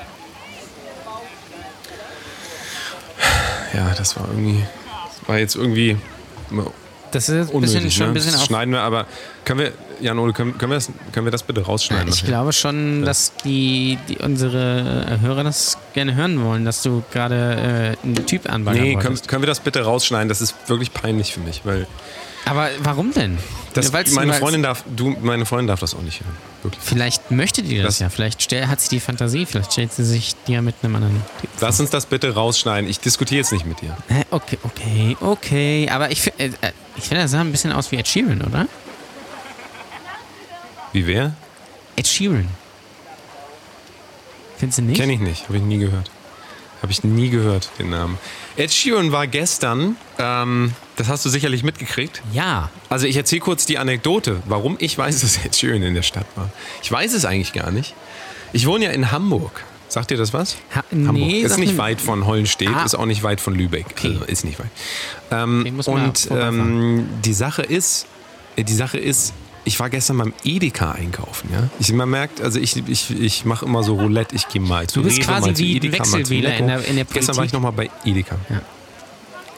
Ja, das war irgendwie. Das war jetzt irgendwie Das ist ein unnötig. bisschen, schon ne? ein bisschen das schneiden wir, aber können wir, Jan Ole, können, können, wir das, können wir das bitte rausschneiden? Ich glaube schon, dass die, die unsere Hörer das gerne hören wollen, dass du gerade äh, einen Typ anbaggern Nee, können, können wir das bitte rausschneiden? Das ist wirklich peinlich für mich, weil Aber warum denn? das, Weil's- meine Freundin darf, du, meine Freundin darf das auch nicht hören. Wirklich. Vielleicht möchte die das, Das- ja. Vielleicht stell, hat sie die Fantasie. Vielleicht stellt sie sich dir mit einem anderen Typ. Lass uns das bitte rausschneiden. Ich diskutiere jetzt nicht mit dir. Hä? Okay, okay, okay. Aber ich, äh, äh, ich finde, das sah ein bisschen aus wie Ed Sheeran, oder? Wie wer? Ed Sheeran. Findest du nicht? Kenne ich nicht, habe ich nie gehört. Habe ich nie gehört, den Namen. Ed Sheeran war gestern, ähm, das hast du sicherlich mitgekriegt. Ja. Also ich erzähle kurz die Anekdote, warum ich weiß, dass Ed Sheeran in der Stadt war. Ich weiß es eigentlich gar nicht. Ich wohne ja in Hamburg. Sagt dir das was? Ha Hamburg. nee, ist sag nicht weit von Hollenstedt, Ah. ist auch nicht weit von Lübeck. Okay. Also ist nicht weit. Ähm, und ähm, die Sache ist, äh, die Sache ist, ich war gestern beim Edeka einkaufen. Ja? Ich, man merkt, also ich, ich, ich mache immer so Roulette, ich gehe mal zu Du bist Rewe, quasi wie Edeka, Wechselwähler in der- in der Gestern war ich Politik. nochmal bei Edeka. Ja.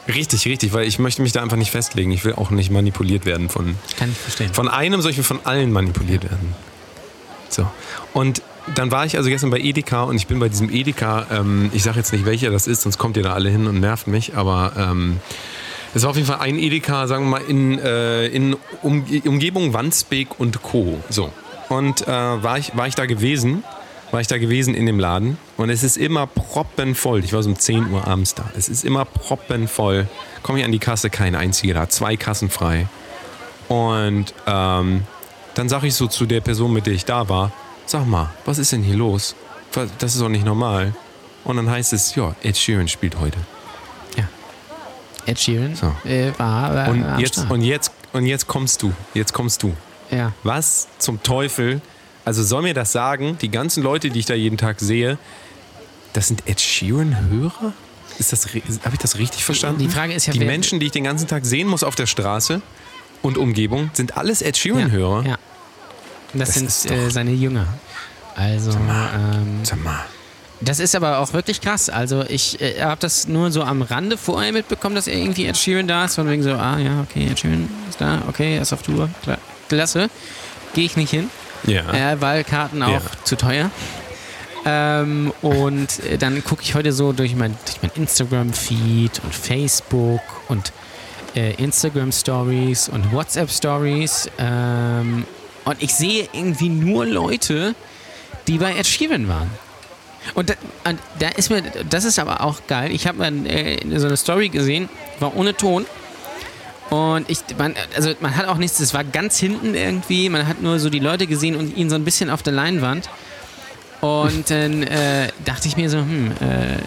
Richtig, richtig, weil ich möchte mich da einfach nicht festlegen. Ich will auch nicht manipuliert werden von, Kann ich verstehen. von einem, soll ich von allen manipuliert werden. So. Und dann war ich also gestern bei Edeka und ich bin bei diesem Edeka, ähm, ich sage jetzt nicht welcher das ist, sonst kommt ihr da alle hin und nervt mich, aber ähm, es war auf jeden Fall ein Edeka, sagen wir mal, in, äh, in um, Umgebung Wandsbek und Co. So. Und äh, war, ich, war ich da gewesen, war ich da gewesen in dem Laden und es ist immer proppenvoll. Ich war so um 10 Uhr abends da. Es ist immer proppenvoll. Komme ich an die Kasse, keine einzige da, zwei Kassen frei. Und ähm, dann sage ich so zu der Person, mit der ich da war, sag mal, was ist denn hier los? Das ist doch nicht normal. Und dann heißt es, ja, Ed Sheeran spielt heute. ja. Ed Sheeran So. äh, war, Und jetzt, und, jetzt, und jetzt kommst du. Jetzt kommst du. ja. Was zum Teufel? Also soll mir das sagen, die ganzen Leute, die ich da jeden Tag sehe, das sind Ed Sheeran-Hörer? Ist das, habe ich das richtig verstanden? Die Frage ist ja, die Menschen, die ich den ganzen Tag sehen muss auf der Straße und Umgebung, sind alles Ed Sheeran-Hörer? Ja. Und das, Das sind äh, seine Jünger. Also, ähm, Sag mal. das ist aber auch wirklich krass. Also, ich äh, habe das nur so am Rande vorher mitbekommen, dass irgendwie Ed Sheeran da ist. Von wegen so, ah ja, okay, Ed Sheeran ist da, okay, er ist auf Tour, klar, klasse. gehe ich nicht hin, Ja. äh, weil Karten auch Ja. zu teuer. Ähm, und äh, dann gucke ich heute so durch mein, durch mein Instagram-Feed und Facebook und äh, Instagram-Stories und WhatsApp-Stories. Ähm, und ich sehe irgendwie nur Leute, die bei Ed Sheeran waren. Und da, und da ist mir, das ist aber auch geil. Ich habe äh, so eine Story gesehen, war ohne Ton. Und ich, man, also man hat auch nichts, es war ganz hinten irgendwie, man hat nur so die Leute gesehen und ihn so ein bisschen auf der Leinwand. Und dann äh, dachte ich mir so, hm, äh,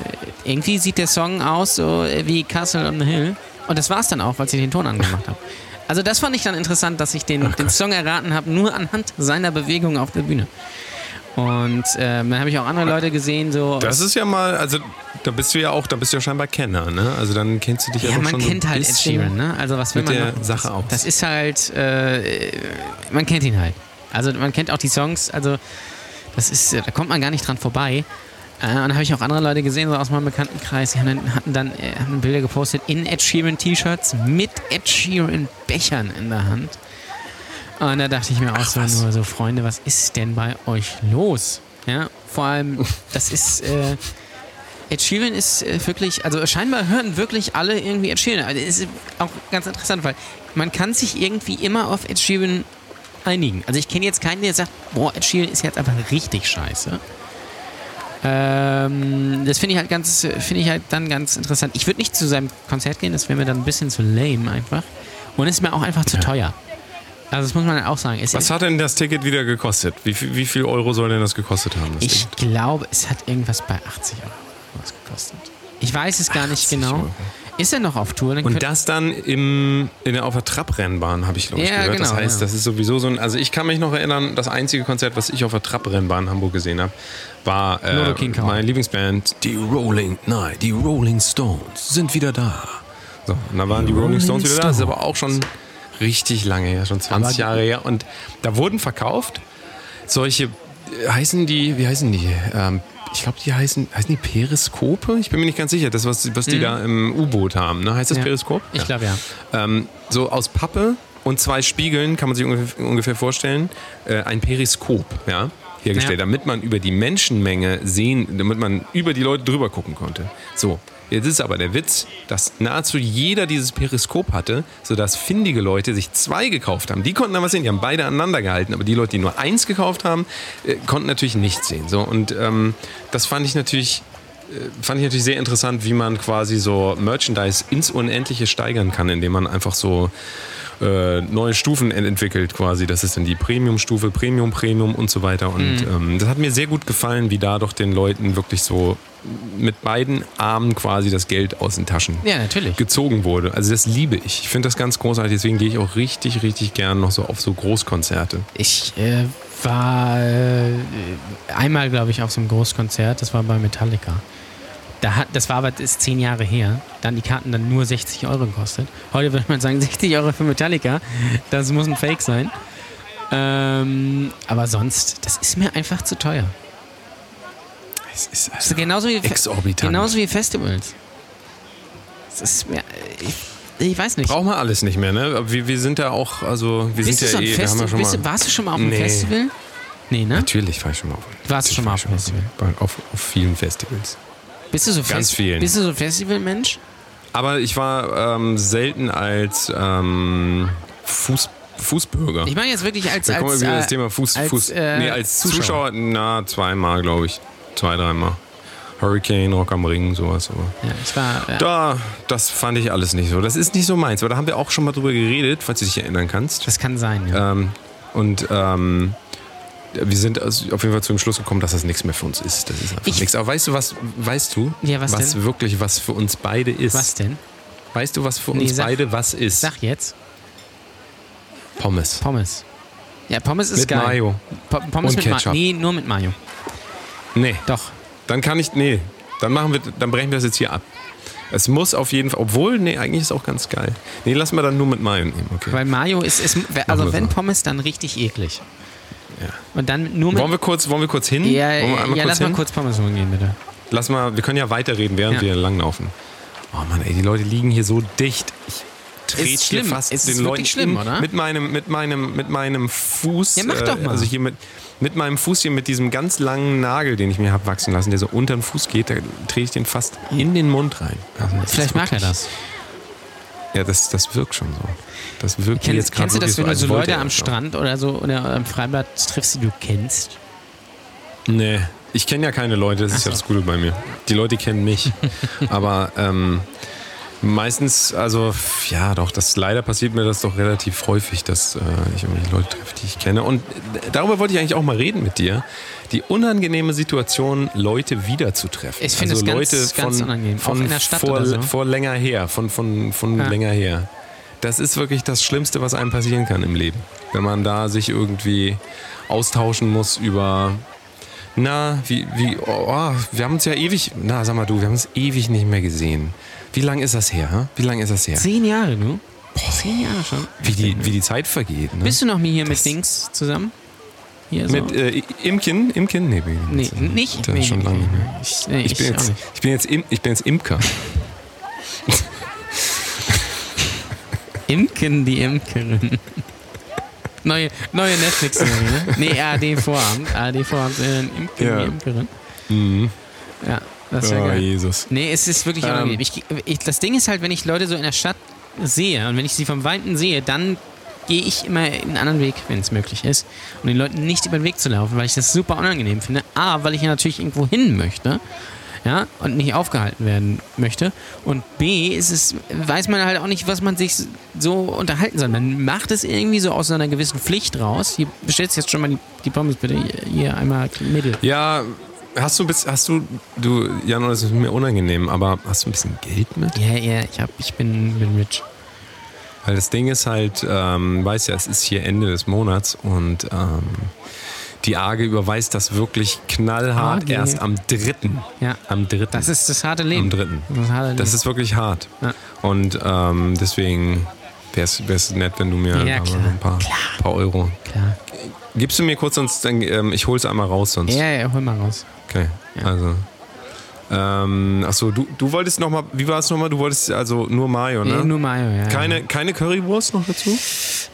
irgendwie sieht der Song aus so wie Castle on the Hill. Und das war es dann auch, als ich den Ton angemacht habe. Also das fand ich dann interessant, dass ich den, den Song erraten habe, nur anhand seiner Bewegung auf der Bühne. Und ähm, dann habe ich auch andere Leute gesehen, so. Das ist ja mal, also da bist du ja auch, da bist du ja scheinbar Kenner, ne? Also dann kennst du dich ja, ja, man schon kennt so halt Ed Sheeran, ne? Also was will mit man der noch? Sache aus. Das ist halt, äh, man kennt ihn halt. Also man kennt auch die Songs, also das ist, da kommt man gar nicht dran vorbei. Äh, und dann habe ich auch andere Leute gesehen, so aus meinem Bekanntenkreis, die haben dann, hatten dann äh, haben Bilder gepostet in Ed Sheeran T-Shirts mit Ed Sheeran Bechern in der Hand. Und da dachte ich mir auch so, nur so, Freunde, was ist denn bei euch los? Ja, vor allem, das ist, äh, Ed Sheeran ist äh, wirklich, also scheinbar hören wirklich alle irgendwie Ed Sheeran. Also ist auch ganz interessant, weil man kann sich irgendwie immer auf Ed Sheeran einigen. Also ich kenne jetzt keinen, der sagt, boah, Ed Sheeran ist jetzt einfach richtig scheiße. Ähm, das finde ich halt ganz, finde ich halt dann ganz interessant. Ich würde nicht zu seinem Konzert gehen, das wäre mir dann ein bisschen zu lame einfach. Und es ist mir auch einfach zu teuer. Also das muss man auch sagen. Es Was hat denn das Ticket wieder gekostet? Wie viel, wie viel Euro soll denn das gekostet haben? Das Ich Ticket? glaube, es hat irgendwas bei 80 Euro was gekostet. Ich weiß es gar nicht 80 genau. Euro. Ist er noch auf Tour? Dann Und das dann im, in der, auf der Trabrennbahn, habe ich glaube ich Ja, gehört. das genau, heißt, ja. das ist sowieso so ein. Also ich kann mich noch erinnern, das einzige Konzert, was ich auf der Trabrennbahn in Hamburg gesehen habe, war äh, meine Lieblingsband. Die Rolling, nein, die Rolling Stones sind wieder da. So, und da waren die Rolling Rolling Stones wieder da. Das ist aber auch schon richtig lange her, schon 20 Aber- Jahre her. Und da wurden verkauft solche, äh, heißen die, wie heißen die? Ähm, ich glaube, die heißen, heißen die Periskope? Ich bin mir nicht ganz sicher. Das, was, was die da im U-Boot haben. Ne? Heißt das Mhm. Ja. Periskop? Ich glaube ja. Ähm, so aus Pappe und zwei Spiegeln kann man sich ungefähr, ungefähr vorstellen. Äh, ein Periskop, ja, hergestellt, Ja. damit man über die Menschenmenge sehen, damit man über die Leute drüber gucken konnte. So. Jetzt ist aber der Witz, dass nahezu jeder dieses Periskop hatte, sodass findige Leute sich zwei gekauft haben. Die konnten was sehen, die haben beide aneinander gehalten, aber die Leute, die nur eins gekauft haben, äh, konnten natürlich nichts sehen. So, und ähm, das fand ich natürlich fand ich natürlich sehr interessant, wie man quasi so Merchandise ins Unendliche steigern kann, indem man einfach so äh, neue Stufen ent- entwickelt quasi. Das ist dann die Premium-Stufe, Premium, Premium und so weiter. Und ähm, das hat mir sehr gut gefallen, wie da doch den Leuten wirklich so mit beiden Armen quasi das Geld aus den Taschen Ja, natürlich. gezogen wurde. Also das liebe ich. Ich finde das ganz großartig. Deswegen gehe ich auch richtig, richtig gern noch so auf so Großkonzerte. Ich äh, war äh, einmal, glaube ich, auf so einem Großkonzert. Das war bei Metallica. Da hat, das war aber das ist zehn Jahre her. Dann die Karten dann nur 60 Euro gekostet. Heute würde man sagen 60 Euro für Metallica. Das muss ein Fake sein. Ähm, aber sonst, das ist mir einfach zu teuer. Es ist ist genauso wie, exorbitant. genauso wie Festivals. Das ist mir, ich, ich weiß nicht. Brauchen wir alles nicht mehr, ne? Wir, wir sind da auch, also wir Bist sind ja eh, wir haben ja Festival? schon mal. warst du schon mal auf einem Nee. Festival? Nee, ne? Natürlich war ich schon mal auf. Warst du schon mal auf einem Festival? Auf, auf vielen Festivals. Bist du so Ganz vielen. Bist du so Festivalmensch? Aber ich war ähm, selten als ähm, Fuß, Fußbürger. Ich meine jetzt wirklich als da kommen wir als, wieder äh, das Thema Fuß, als, Fuß. äh, nee, als Zuschauer. Zuschauer, na, zweimal, glaube ich. Zwei, dreimal. Hurricane, Rock am Ring, sowas. Aber Ja, ich war äh, da, das fand ich alles nicht so. Das ist nicht so meins. Aber da haben wir auch schon mal drüber geredet, falls du dich erinnern kannst. das kann sein, ja. Ähm, und ähm, wir sind also auf jeden Fall zu dem Schluss gekommen, dass das nichts mehr für uns ist. Das ist einfach Ich- nichts. Aber weißt du, was weißt du, Ja, was denn? wirklich was für uns beide ist? Was denn? Weißt du, was für Nee, uns sag- beide was ist? Sag jetzt. Pommes. Pommes. Ja, Pommes ist Mit geil. Mayo. Po Pommes Und mit. Ketchup. Nee, nur mit Mayo. Nee, Doch. dann kann ich, nee, dann machen wir, dann brechen wir das jetzt hier ab. Es muss auf jeden Fall, obwohl, nee, eigentlich ist auch ganz geil. Nee, lassen wir dann nur mit Mayo nehmen, okay. Weil Mayo ist, ist also wenn. Pommes, dann richtig eklig. Ja. Und dann nur mit. Wollen wir kurz, wollen wir kurz hin? ja, ja, kurz lass hin? mal kurz Pommes holen gehen, bitte. Lass mal, wir können ja weiterreden, während Ja. wir langlaufen. Oh Mann, ey, die Leute liegen hier so dicht. Ich trete Ist hier schlimm. fast Es ist den Leuten schlimm, oder? mit meinem mit meinem mit meinem Fuß Ja, mach doch mal. also hier mit mit meinem Fuß hier mit diesem ganz langen Nagel, den ich mir habe wachsen lassen, der so unter den Fuß geht, da trete ich den fast in den Mund rein. Also Vielleicht mag er das. Ja, das, das wirkt schon so. Das wirkt Kenn, jetzt gerade kennst du das, wenn du so Leute am. Strand oder so oder am Freibad triffst, die du kennst? Nee, ich kenne ja keine Leute, das ist ja das Gute bei mir. Die Leute kennen mich. Aber ähm, meistens, also ja doch, das leider passiert mir das doch relativ häufig, dass äh, ich irgendwie Leute treffe, die ich kenne. Und äh, darüber wollte ich eigentlich auch mal reden mit dir. Die unangenehme Situation, Leute wiederzutreffen. Ich finde also es ganz- Leute von, ganz unangenehm. Auch Von in der Stadt vor, oder so. vor länger her, von, von, von Ja. länger her. Das ist wirklich das Schlimmste, was einem passieren kann im Leben. Wenn man da sich irgendwie austauschen muss über na, wie, wie, oh, wir haben uns ja ewig, na, sag mal du, wir haben uns ewig nicht mehr gesehen. Wie lange ist das her? hä? Wie lange ist das her? Zehn Jahre, du? Zehn Jahre schon. Wie die, wie die Zeit vergeht. Ne? Bist du noch mal hier Das- mit Dings zusammen? Hier so? Mit äh, Imken? Imken? Nee, bin nee, nicht? Das ist schon lange nee, nicht nee. mehr. Ich, nee, Ich bin, auch jetzt, nicht. ich, bin jetzt Im, ich bin jetzt Imker. Imken, die Imkerin. Neue, neue Netflix-Serie, ne? Nee, ARD-Vorabend. ARD-Vorabend, äh, Imken, Ja. die Imkerin. Mhm. Ja, das ist ja Oh, geil. Jesus. Nee, es ist wirklich Ähm. unangenehm. Ich, ich, das Ding ist halt, wenn ich Leute so in der Stadt sehe und wenn ich sie vom Weiten sehe, dann gehe ich immer einen anderen Weg, wenn es möglich ist, um den Leuten nicht über den Weg zu laufen, weil ich das super unangenehm finde. A, weil ich ja natürlich irgendwo hin möchte. Ja, und nicht aufgehalten werden möchte. Und B, ist es, weiß man halt auch nicht, was man sich so unterhalten soll. Man macht es irgendwie so aus einer gewissen Pflicht raus. Hier bestellst jetzt schon mal die, die Pommes bitte. Hier, hier einmal Mittel. Ja, hast du ein bisschen, hast du, du, Jan, das ist mir unangenehm, aber hast du ein bisschen Geld mit? Ja, ja, ich, hab, ich bin, bin rich. Weil das Ding ist halt, ähm, weiß ja, es ist hier Ende des Monats und ähm, die AGE überweist das wirklich knallhart AGE. erst am dritten. Ja. Am dritten. Das ist das harte Leben. am dritten. Das. Das ist wirklich hart. Ja. Und ähm, deswegen wäre es nett, wenn du mir Ja, ein paar, paar Euro. klar. Gibst du mir kurz sonst, dann, ähm, ich hol's einmal raus sonst. Ja, ja, hol mal raus. Okay, Ja. also. Ähm, achso, du, du wolltest nochmal, wie war es nochmal? Du wolltest also nur Mayo, ne? Nee, nur Mayo, ja. keine, keine Currywurst noch dazu?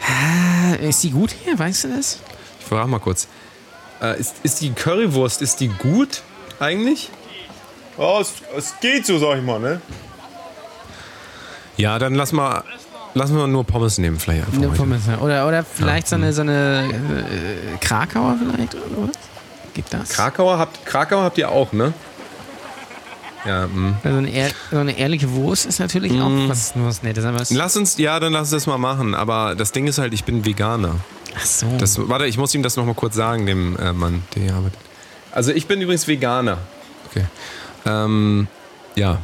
ja. Ist die gut hier, weißt du das? Ich frage mal kurz. Äh, ist, ist die Currywurst, ist die gut eigentlich? Ja, es, es geht so, sag ich mal, ne? Ja, dann lass mal, lass mal nur Pommes nehmen vielleicht einfach Eine heute. Pommes, ja. Oder, oder vielleicht so eine, so eine äh, Krakauer vielleicht oder was? Gibt das? Krakauer habt, Krakauer habt ihr auch, ne? Ja, mh. Also eine, ehr, so eine ehrliche Wurst ist natürlich auch was, nur was Nettes. Aber Lass uns, ja, dann lass uns das mal machen. Aber das Ding ist halt, ich bin Veganer. ach so. Das, warte, ich muss ihm das nochmal kurz sagen, dem äh, Mann, der hier arbeitet. Also ich bin übrigens Veganer. Okay. Ähm, ja.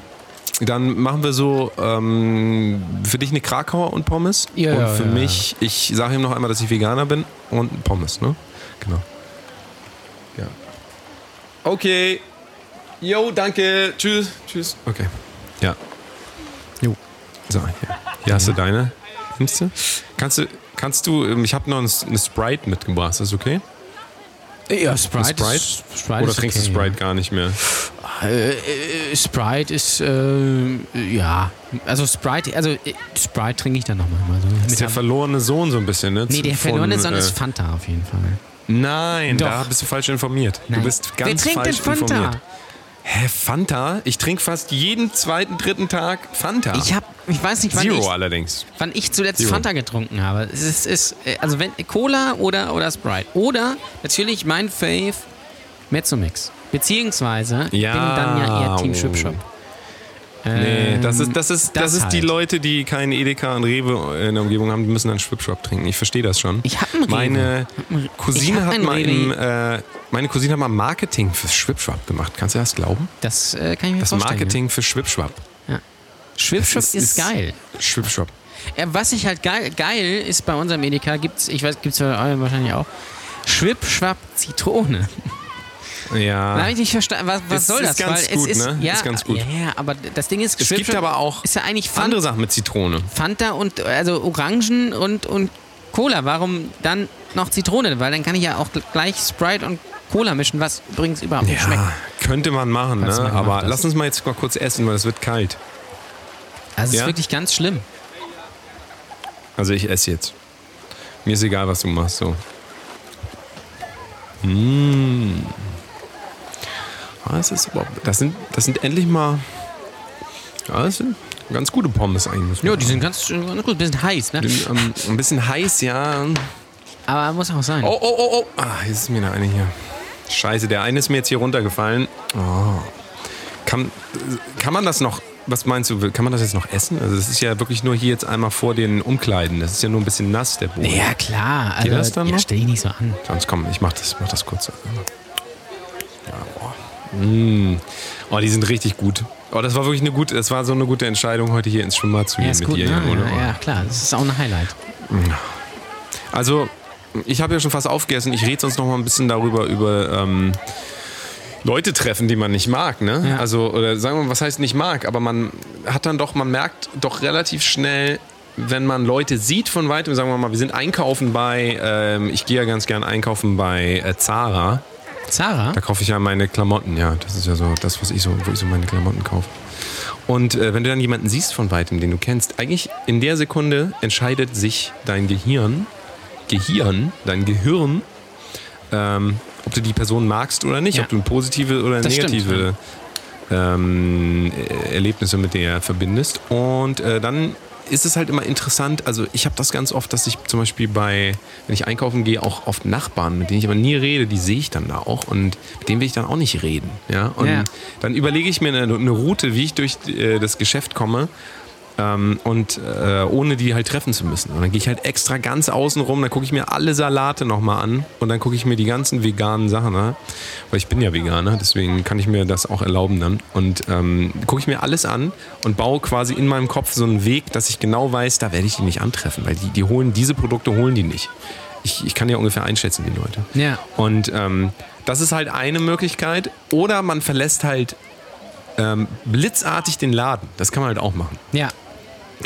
Dann machen wir so ähm, für dich eine Krakauer und Pommes. Ja, und ja, für ja, mich, ich sage ihm noch einmal, dass ich Veganer bin und Pommes, ne? Genau. Ja. Okay. Jo, danke. Tschüss. Tschüss. Okay. Ja. Jo. So, hier, hier hast du deine. Nimmst du? Kannst du, kannst du, ähm, ich habe noch ein- eine Sprite mitgebracht, ist das okay? Ja, Sprite. Sprite? Ist, Sprite Oder trinkst du okay, Sprite gar nicht mehr? Ja. Äh, äh, Sprite ist, äh, ja. Also Sprite, also äh, Sprite trinke ich dann nochmal. So. Das Mit ist der verlorene Sohn so ein bisschen, ne? nee, der Von, verlorene Sohn ist Fanta auf jeden Fall. Nein, Doch. da bist du falsch informiert. Nein. Du bist Wer ganz trinkt falsch denn Fanta? informiert. Hä, Fanta? Ich trinke fast jeden zweiten, dritten Tag Fanta. Ich habe, ich weiß nicht, wann Zero ich, allerdings. wann ich zuletzt Zero. Fanta getrunken habe. Es ist, ist äh, also wenn Cola oder, oder Sprite. Oder natürlich mein Fave Mezzomix. Beziehungsweise Ja. bin dann ja eher Team Schwipschwap. Nee, Ähm, das ist, das ist, das das ist die halt. Leute, die keinen Edeka und Rewe in der Umgebung haben, die müssen dann Schwipschwap trinken. Ich verstehe das schon. Ich hab einen Rewe. Meine Cousine hab hat mal im, äh, meine Cousine hat mal Marketing für Schwipschwap gemacht. Kannst du das glauben? Das äh, kann ich mir Das vorstellen. Marketing für Schwipschwap. Ja. Schwipschwap Das ist, geil. Schwipschwap. Ja, was ich halt geil, geil ist bei unserem Edeka, gibt's, ich weiß, gibt's bei euren wahrscheinlich auch, Schwipschwap Zitrone. Ja. Da habe ich nicht verstanden, was, was Ist- soll ist das? ganz Weil gut, es ist, ne? Ja, Ist ganz gut. Ja, ja, aber das Ding ist, Es gibt aber auch ist ja eigentlich Fanta, andere Sachen mit Zitrone. Fanta und also Orangen und, und Cola. Warum dann noch Zitrone? Weil dann kann ich ja auch gleich Sprite und Cola mischen, was übrigens überhaupt nicht schmeckt. Ja, könnte man machen, du ne? mal aber lass uns mal jetzt mal kurz essen, weil es wird kalt. Also es Ja? ist wirklich ganz schlimm. Also ich esse jetzt. Mir ist egal, was du machst. So. Mmh. Ah, das, ist das, sind, das sind endlich mal. Ja, das sind ganz gute Pommes eigentlich. Ja, die sind ganz, ganz gut, ein bisschen heiß, ne? Die ähm, ein bisschen heiß, ja. Aber muss auch sein. Oh, oh, oh, oh. Ah, jetzt ist mir der eine hier. Scheiße, der eine ist mir jetzt hier runtergefallen. Oh. Kann, kann man das noch, was meinst du, kann man das jetzt noch essen? Also das ist ja wirklich nur hier jetzt einmal vor den Umkleiden. Das ist ja nur ein bisschen nass, der Boden. Ja, klar. Also, Geht das dann ja, noch? stell dich nicht so an. Sonst komm, ich mach das, mach das kurz. Ja, oh. Mm. oh, die sind richtig gut. Oh, das war wirklich eine gute, das war so eine gute Entscheidung, heute hier ins Schwimmbad zu Ja, gehen ist mit gut, dir, ne? Oder? Ja, ja, klar. Das ist auch ein Highlight. Also, ich habe ja schon fast aufgegessen. Ich rede sonst noch mal ein bisschen darüber, über ähm, Leute treffen, die man nicht mag. Ne? Ja. Also, oder sagen wir mal, was heißt nicht mag, aber man hat dann doch, man merkt doch relativ schnell, wenn man Leute sieht von weitem, sagen wir mal, wir sind einkaufen bei, ähm, ich gehe ja ganz gern einkaufen bei äh, Zara. Zara? Da kaufe ich ja meine Klamotten, ja. Das ist ja so das, was ich so, wo ich so meine Klamotten kaufe. Und äh, wenn du dann jemanden siehst von weitem, den du kennst, eigentlich in der Sekunde entscheidet sich dein Gehirn, Gehirn, dein Gehirn, ähm, ob du die Person magst oder nicht, Ja. ob du positive oder negative ähm, äh, Erlebnisse mit der verbindest. Und äh, dann ist es halt immer interessant, also ich habe das ganz oft, dass ich zum Beispiel bei, wenn ich einkaufen gehe, auch oft Nachbarn, mit denen ich aber nie rede, die sehe ich dann da auch und mit denen will ich dann auch nicht reden. Ja? Und Ja. dann überlege ich mir eine, eine Route, wie ich durch äh, das Geschäft komme. Ähm, und äh, ohne die halt treffen zu müssen. Und dann gehe ich halt extra ganz außen rum, dann gucke ich mir alle Salate nochmal an und dann gucke ich mir die ganzen veganen Sachen an. Weil ich bin ja Veganer, deswegen kann ich mir das auch erlauben dann. Und ähm, gucke ich mir alles an und baue quasi in meinem Kopf so einen Weg, dass ich genau weiß, da werde ich die nicht antreffen, weil die, die holen diese Produkte holen die nicht. Ich, ich kann ja ungefähr einschätzen, die Leute. Ja. Und ähm, das ist halt eine Möglichkeit. Oder man verlässt halt ähm, blitzartig den Laden. Das kann man halt auch machen. Ja.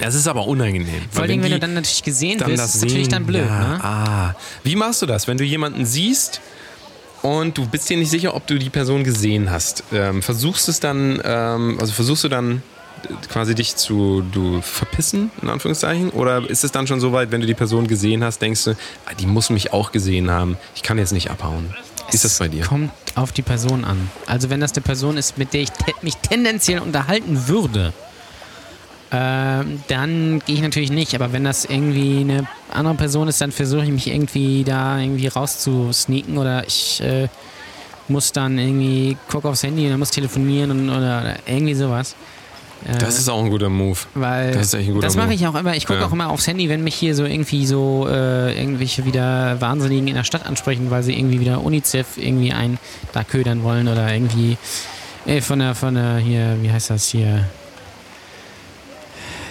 Das ist aber unangenehm. Vor allem, wenn die du dann natürlich gesehen dann wirst, das ist natürlich sehen, dann blöd, ja, ne? Ah. Wie machst du das, wenn du jemanden siehst und du bist dir nicht sicher, ob du die Person gesehen hast? Ähm, versuchst es dann, ähm, also versuchst du dann äh, quasi dich zu du verpissen, in Anführungszeichen? Oder ist es dann schon so weit, wenn du die Person gesehen hast, denkst du, ah, die muss mich auch gesehen haben, ich kann jetzt nicht abhauen? Ist das bei dir? Kommt auf die Person an. Also wenn das eine Person ist, mit der ich te mich tendenziell unterhalten würde, dann gehe ich natürlich nicht. Aber wenn das irgendwie eine andere Person ist, dann versuche ich mich irgendwie da irgendwie rauszusneaken oder ich äh, muss dann irgendwie guck aufs Handy und dann muss telefonieren und, oder, oder irgendwie sowas. Äh, Das ist auch ein guter Move. weil das ist echt ein guter das mache ich auch immer. Ich gucke Ja. auch immer aufs Handy, wenn mich hier so irgendwie so äh, irgendwelche wieder Wahnsinnigen in der Stadt ansprechen, weil sie irgendwie wieder UNICEF irgendwie ein da ködern wollen oder irgendwie äh, von der von der hier, wie heißt das hier?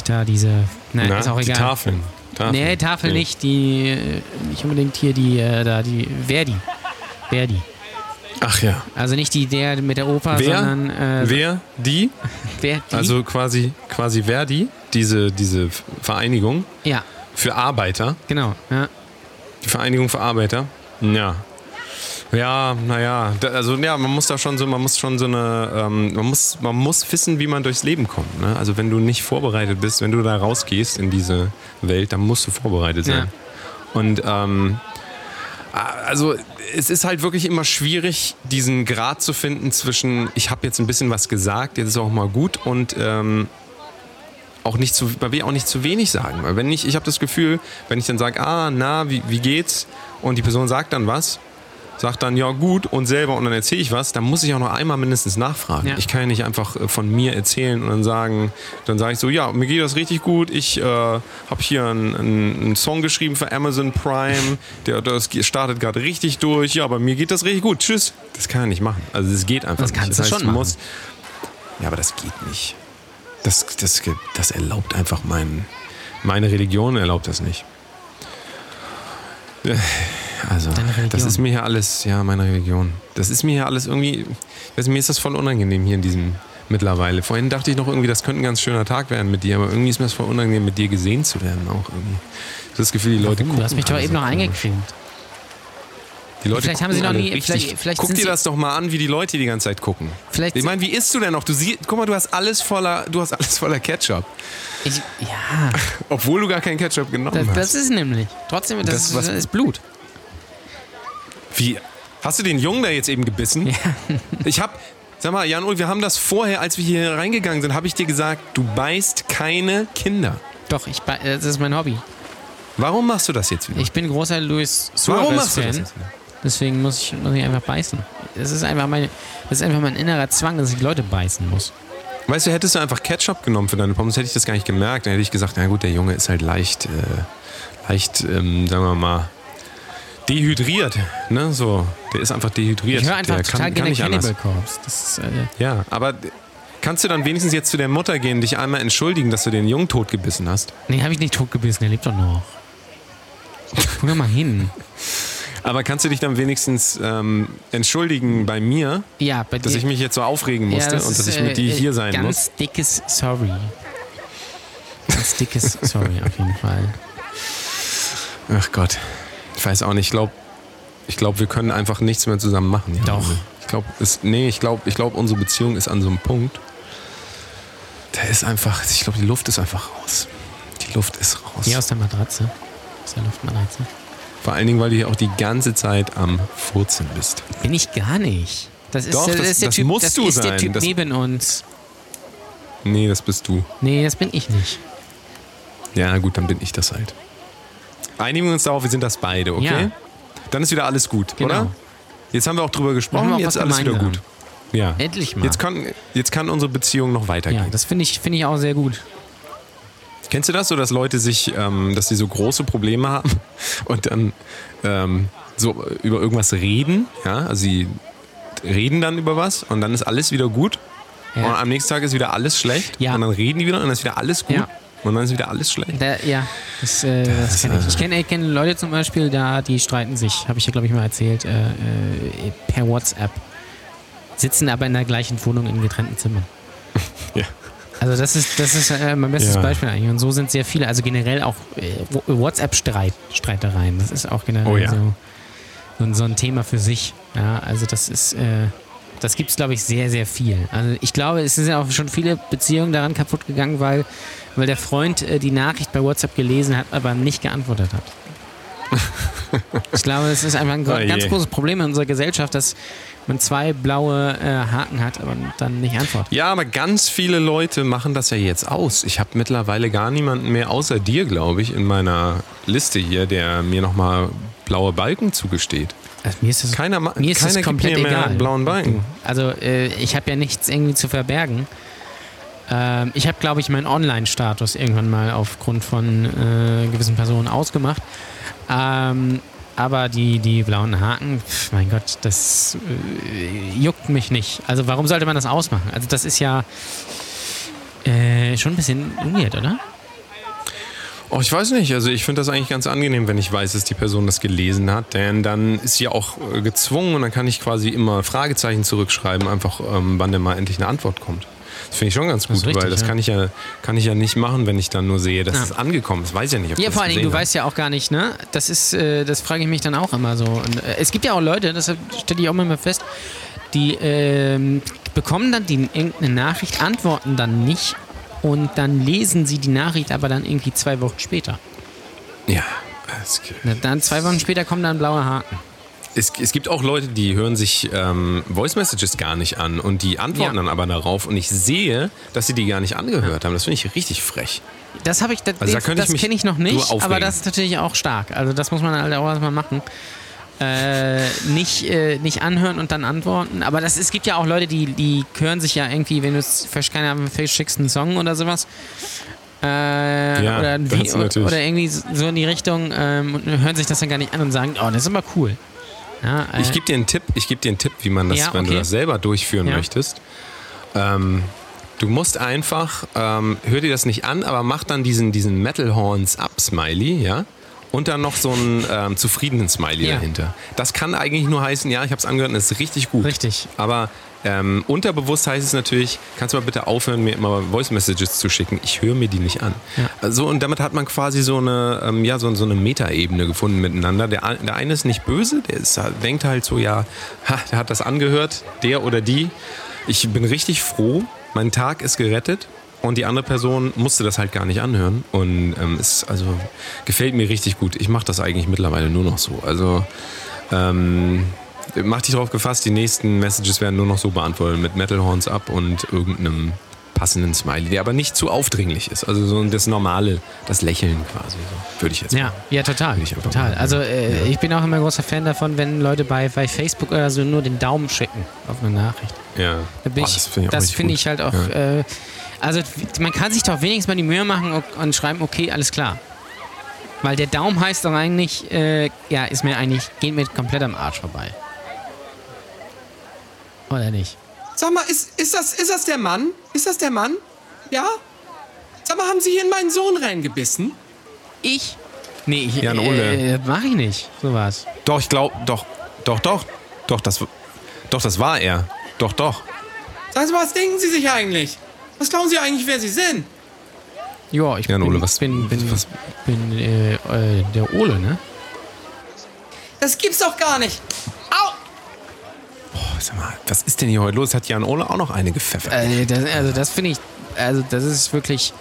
Da diese, nein, Na, ist auch die egal. Tafeln. Tafeln. Nee, Tafel Nee. nicht, die äh, nicht unbedingt hier die äh, da die Verdi. Verdi. Ach ja. Also nicht die der mit der Oper, Wer? sondern äh, Wer? Die? wer die? Also quasi, quasi Verdi, diese, diese Vereinigung ja, für Arbeiter. genau, ja. Die Vereinigung für Arbeiter. Ja. Ja, naja, also ja, man muss da schon so, man muss schon so eine, ähm, man muss, man muss wissen, wie man durchs Leben kommt. Ne? Also wenn du nicht vorbereitet bist, wenn du da rausgehst in diese Welt, dann musst du vorbereitet sein. Und ähm, also es ist halt wirklich immer schwierig, diesen Grad zu finden zwischen, ich habe jetzt ein bisschen was gesagt, jetzt ist auch mal gut und ähm, auch nicht zu, man will auch nicht zu wenig sagen. Weil wenn ich, ich habe das Gefühl, wenn ich dann sage, ah, na, wie, wie geht's? Und die Person sagt dann was, sagt dann, ja gut, und selber, und dann erzähle ich was, dann muss ich auch noch einmal mindestens nachfragen. Ja. Ich kann ja nicht einfach äh, von mir erzählen und dann sagen, dann sage ich so, ja, mir geht das richtig gut, ich äh, habe hier einen, einen, Song geschrieben für Amazon Prime, der das startet gerade richtig durch, ja, aber mir geht das richtig gut, tschüss. Das kann er nicht machen. Also das geht einfach Das nicht. kannst du schon du machen. musst, ja, aber das geht nicht. Das, das, das erlaubt einfach mein, meine Religion erlaubt das nicht. Also, das ist mir hier alles, ja, meine Religion. Das ist mir hier alles irgendwie, weiß, mir ist das voll unangenehm hier in diesem mittlerweile. Vorhin dachte ich noch irgendwie, das könnte ein ganz schöner Tag werden mit dir, aber irgendwie ist mir das voll unangenehm, mit dir gesehen zu werden auch irgendwie. Das Gefühl, die Leute Warum? gucken. Du hast mich doch eben noch eingecremt. Die Leute Vielleicht haben sie gucken noch nie- Richtig. vielleicht- vielleicht Guck dir das doch mal an, wie die Leute die ganze Zeit gucken. Vielleicht ich meine, wie isst du denn noch? Du siehst, guck mal, du hast alles voller, du hast alles voller Ketchup, Ich, ja, obwohl du gar keinen Ketchup genommen das, hast. das ist nämlich. Trotzdem, das, Das, ist, was- das ist Blut. Wie? Hast du den Jungen da jetzt eben gebissen? Ja. Ich hab, sag mal, Jan wir haben das vorher, als wir hier reingegangen sind, habe ich dir gesagt, du beißt keine Kinder. Doch, ich, be- das ist mein Hobby. Warum machst du das jetzt wieder? Ich bin großer Luis Warum machst du das Suarez-Fan. jetzt wieder? Deswegen muss ich, muss ich einfach beißen. Das ist einfach, meine, das ist einfach mein innerer Zwang, dass ich Leute beißen muss. Weißt du, hättest du einfach Ketchup genommen für deine Pommes, hätte ich das gar nicht gemerkt. Dann hätte ich gesagt, na gut, der Junge ist halt leicht, äh, leicht, ähm, sagen wir mal, dehydriert. Ne? So, der ist einfach dehydriert. Ich höre einfach der total kann, kann nicht anders. Cannibal Corpse. Das ist, äh, Ja, aber kannst du dann wenigstens jetzt zu der Mutter gehen, dich einmal entschuldigen, dass du den Jungen totgebissen hast? nee, habe ich nicht totgebissen, der lebt doch noch. Guck doch mal hin. Aber kannst du dich dann wenigstens ähm, entschuldigen bei mir, Ja, bei dass ich mich jetzt so aufregen musste das und dass ist, ich mit äh, dir hier sein ganz muss? dickes Sorry. Ganz dickes Sorry auf jeden Fall. Ach Gott, ich weiß auch nicht. Ich glaube, ich glaub, wir können einfach nichts mehr zusammen machen. Ja. Doch. Ich glaube, nee, ich glaube, ich glaub, unsere Beziehung ist an so einem Punkt. Da ist einfach, ich glaube, die Luft ist einfach raus. Die Luft ist raus. Hier aus der Matratze. Aus der Luftmatratze. Vor allen Dingen, weil du hier auch die ganze Zeit am Furzen bist. Bin ich gar nicht. Das ist, Doch, das, das- ist der das Typ, musst das du ist der sein. Typ Das- neben uns. Nee, das bist du. Nee, das bin ich nicht. Ja, gut, dann bin ich das halt. Einigen wir uns darauf, wir sind das beide, okay? Ja. Dann ist wieder alles gut, Genau. oder? Jetzt haben wir auch drüber gesprochen, auch jetzt alles wieder gut. Ja. Endlich mal. Jetzt kann, jetzt kann unsere Beziehung noch weitergehen. ja, das finde ich, finde ich auch sehr gut. Kennst du das so, dass Leute sich, ähm, dass sie so große Probleme haben und dann ähm, so über irgendwas reden? Ja, also sie reden dann über was und dann ist alles wieder gut Ja. und am nächsten Tag ist wieder alles schlecht Ja. und dann reden die wieder und dann ist wieder alles gut Ja. Und dann ist wieder alles schlecht. Da, ja, das, äh, das Das, kenne ich. äh, Ich kenne ich kenn Leute zum Beispiel, da, die streiten sich, habe ich ja glaube ich mal erzählt, äh, äh, per WhatsApp. Sitzen aber in der gleichen Wohnung in getrennten Zimmern. Ja. Also das ist, das ist äh, mein bestes Ja. Beispiel eigentlich. Und so sind sehr viele, also generell auch äh, WhatsApp-Streitereien. Das ist auch generell Oh ja. so, so, ein- so ein Thema für sich. Ja, also das ist, äh, das gibt es glaube ich sehr, sehr viel. Also ich glaube, es sind ja auch schon viele Beziehungen daran kaputt gegangen, weil, weil der Freund äh, die Nachricht bei WhatsApp gelesen hat, aber nicht geantwortet hat. ich glaube, das ist einfach ein Oh ganz großes Problem in unserer Gesellschaft, dass man zwei blaue äh, Haken hat, aber dann nicht antwortet. Ja, aber ganz viele Leute machen das ja jetzt aus. Ich habe mittlerweile gar niemanden mehr außer dir, glaube ich, in meiner Liste hier, der mir nochmal blaue Balken zugesteht. Also mir ist das, Keiner, mir ist keiner das gibt komplett mir mehr egal. blauen Balken. Also äh, ich habe ja nichts irgendwie zu verbergen. Ähm, ich habe, glaube ich, meinen Online-Status irgendwann mal aufgrund von äh, gewissen Personen ausgemacht. Ähm, aber die, die blauen Haken, pf, mein Gott, das äh, juckt mich nicht. Also warum sollte man das ausmachen? Also das ist ja äh, schon ein bisschen weird, oder? Oh, ich weiß nicht. Also ich finde das eigentlich ganz angenehm, wenn ich weiß, dass die Person das gelesen hat. Denn dann ist sie auch äh, gezwungen und dann kann ich quasi immer Fragezeichen zurückschreiben, einfach ähm, wann denn mal endlich eine Antwort kommt. Das finde ich schon ganz Das gut, richtig, weil das ja. kann ich ja kann ich ja nicht machen, wenn ich dann nur sehe, dass Ja. es angekommen ist. Weiß ja nicht, ob Ja, das vor allen Dingen, du hat. weißt ja auch gar nicht, ne? Das ist, äh, das frage ich mich dann auch immer so. Und, äh, es gibt ja auch Leute, das stelle ich auch immer fest, die ähm, bekommen dann die, irgendeine Nachricht, antworten dann nicht und dann lesen sie die Nachricht aber dann irgendwie zwei Wochen später. Ja. Es, Ne, Dann zwei Wochen später kommen dann blaue Haken. es, es gibt auch Leute, die hören sich ähm, Voice Messages gar nicht an und die antworten Ja. dann aber darauf und ich sehe, dass sie die gar nicht angehört haben. Das finde ich richtig frech. Das habe ich, das, Also da das kenne ich noch nicht, aber das ist natürlich auch stark. Also das muss man halt auch erstmal machen. Äh, nicht, äh, nicht anhören und dann antworten. Aber das, es gibt ja auch Leute, die, die hören sich ja irgendwie, wenn du es keine Ahnung, schickst einen Song oder sowas. Äh, Ja, oder, natürlich. oder irgendwie so in die Richtung ähm, und hören sich das dann gar nicht an und sagen, oh, das ist aber cool. Ja, äh, Ich gebe dir einen Tipp, ich gebe dir einen Tipp, wie man das, Ja, wenn du okay. das selber durchführen möchtest. Ähm, du musst einfach, ähm, hör dir das nicht an, aber mach dann diesen, diesen Metal Horns Up Smiley, ja, und dann noch so einen ähm, zufriedenen Smiley Ja. dahinter. Das kann eigentlich nur heißen, ja, ich habe es angehört und es ist richtig gut. Richtig. Aber ähm, unterbewusst heißt es natürlich, kannst du mal bitte aufhören, mir immer Voice Messages zu schicken. Ich höre mir die nicht an. Also, und damit hat man quasi so eine, ähm, ja, so, so eine Metaebene gefunden miteinander. Der, ein- der eine ist nicht böse, der ist, denkt halt so, ja, ha, der hat das angehört, der oder die. Ich bin richtig froh, mein Tag ist gerettet. Und die andere Person musste das halt gar nicht anhören. Und ähm, es also gefällt mir richtig gut. Ich mache das eigentlich mittlerweile nur noch so. Also ähm, mach dich darauf gefasst, die nächsten Messages werden nur noch so beantwortet mit Metal Horns ab und irgendeinem passenden Smiley, der aber nicht zu aufdringlich ist. Also so das Normale, das Lächeln quasi. So, würde ich jetzt Ja, mal. ja, total. total. mal- Also äh, ich bin auch immer großer Fan davon, wenn Leute bei, bei Facebook oder so nur den Daumen schicken auf eine Nachricht. Ja. Da Oh, das finde ich, das gut. ich halt auch. Ja. Äh, also man kann sich doch wenigstens mal die Mühe machen und, schreiben, okay, alles klar. Weil der Daumen heißt doch eigentlich, äh, ja, ist mir eigentlich, geht mir komplett am Arsch vorbei. Oder nicht? Sag mal, ist, ist, das, ist das der Mann? Ist das der Mann? Ja? Sag mal, haben Sie hier in meinen Sohn reingebissen? Ich? Nee, ich, Jan Ole. äh, mach ich nicht. Sowas. Doch, ich glaube, doch, doch, doch, doch, das, doch, das war er. Doch, doch. Sagen Sie mal, was denken Sie sich eigentlich? Was glauben Sie eigentlich, wer Sie sind? Ja, ich Jan bin, Ole, was- bin, bin, was- bin äh, äh, der Ole, ne? Das gibt's doch gar nicht. Au! Oh, sag mal, was ist denn hier heute los? Hat Jan Ole auch noch eine gepfeffert? Äh, das, also das finde ich, also das ist wirklich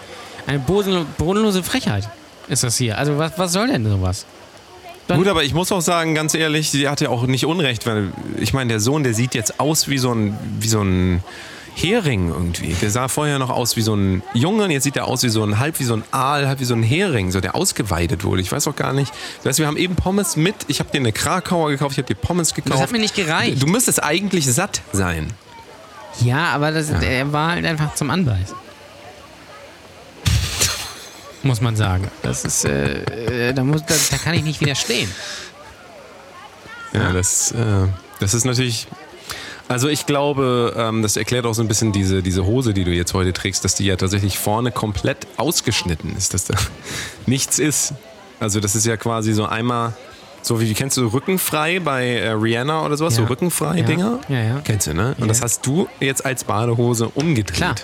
eine bodenlo- bodenlose Frechheit, ist das hier. Also was, was soll denn sowas? dann- Gut, aber ich muss auch sagen, ganz ehrlich, sie hat ja auch nicht Unrecht, weil ich meine, der Sohn, der sieht jetzt aus wie so ein, wie so ein Hering irgendwie. Der sah vorher noch aus wie so ein Junge und jetzt sieht er aus wie so ein, halb wie so ein Aal, halb wie so ein Hering, so der ausgeweidet wurde. Ich weiß auch gar nicht. Weißt, du, wir haben eben Pommes mit, ich habe dir eine Krakauer gekauft, ich habe dir Pommes gekauft. Das hat mir nicht gereicht. Du müsstest eigentlich satt sein. Ja, aber das, er war halt einfach zum Anbeißen. Muss man sagen. Das ist, äh, äh, da, muss, da, da kann ich nicht widerstehen. Ja, das, äh, das ist natürlich. Also ich glaube, ähm, das erklärt auch so ein bisschen diese, diese Hose, die du jetzt heute trägst, dass die ja tatsächlich vorne komplett ausgeschnitten ist, dass da nichts ist. Also das ist ja quasi so einmal, so wie, kennst du Rückenfrei bei äh, Rihanna oder sowas, Ja. so Rückenfrei-Dinger? Ja, ja. Kennst du, ne? Und das Ja. hast du jetzt als Badehose umgedreht. Klar.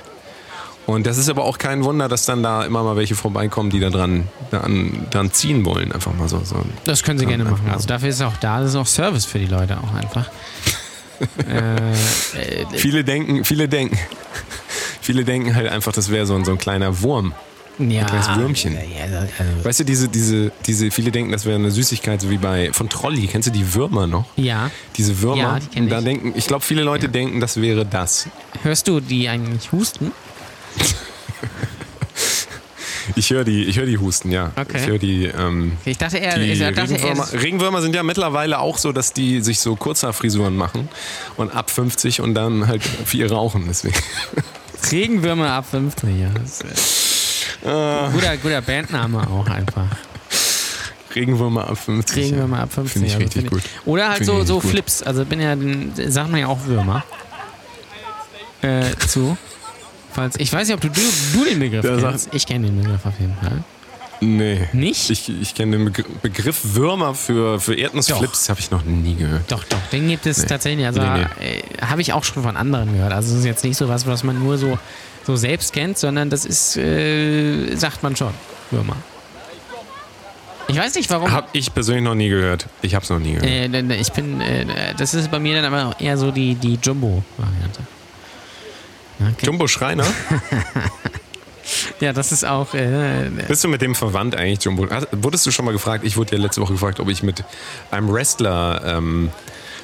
Und das ist aber auch kein Wunder, dass dann da immer mal welche vorbeikommen, die da dran, dran, dran ziehen wollen. Einfach mal so. so. Das können sie Ja, gerne machen. Also dafür ist es auch da, das ist auch Service für die Leute auch einfach. Äh, äh, Viele denken, viele denken, viele denken halt einfach, das wäre so ein, so ein kleiner Wurm. ja, kleines Würmchen. Ja, ja, also, Weißt du, diese, diese, diese, viele denken, das wäre eine Süßigkeit, so wie bei, von Trolli. Kennst du die Würmer noch? ja. Diese Würmer. Ja, die kenn Und da ich. denken, ich glaube, viele Leute denken, das wäre das. Hörst du die eigentlich husten? Ich höre die, ich höre die husten, ja. Okay. Ich höre die, ähm, Ich dachte eher, die ich dachte Regenwürmer, eher Regenwürmer sind ja mittlerweile auch so, dass die sich so Kurzhaarfrisuren machen und ab 50 und dann halt viel rauchen. Deswegen. Regenwürmer ab 50. Ja. Ist, Ah. äh, guter, guter Bandname auch einfach. Regenwürmer ab 50. Regenwürmer ab 50. Finde ich also richtig find gut. Oder halt so, ich so. Flips. Also bin ja, sagt man ja auch Würmer. Äh, zu. Falls, ich weiß nicht, ob du, du, du den Begriff Der kennst. Ich kenne den Begriff auf jeden Fall. Nee. Nicht? Ich, ich kenne den Begr- Begriff Würmer für, für Erdnussflips, habe ich noch nie gehört. Doch, doch, den gibt es tatsächlich. Also Nee, Äh, habe ich auch schon von anderen gehört. Also es ist jetzt nicht so was, was man nur so, so selbst kennt, sondern das ist, äh, sagt man schon, Würmer. Ich weiß nicht, warum. Habe ich persönlich noch nie gehört. Ich habe es noch nie gehört. Äh, ich bin, äh, das ist bei mir dann aber eher so die, die Jumbo-Variante. Okay. Jumbo Schreiner? Ja, das ist auch. Äh, Bist du mit dem verwandt eigentlich, Jumbo? Wurdest du schon mal gefragt? Ich wurde ja letzte Woche gefragt, ob ich mit einem Wrestler ähm,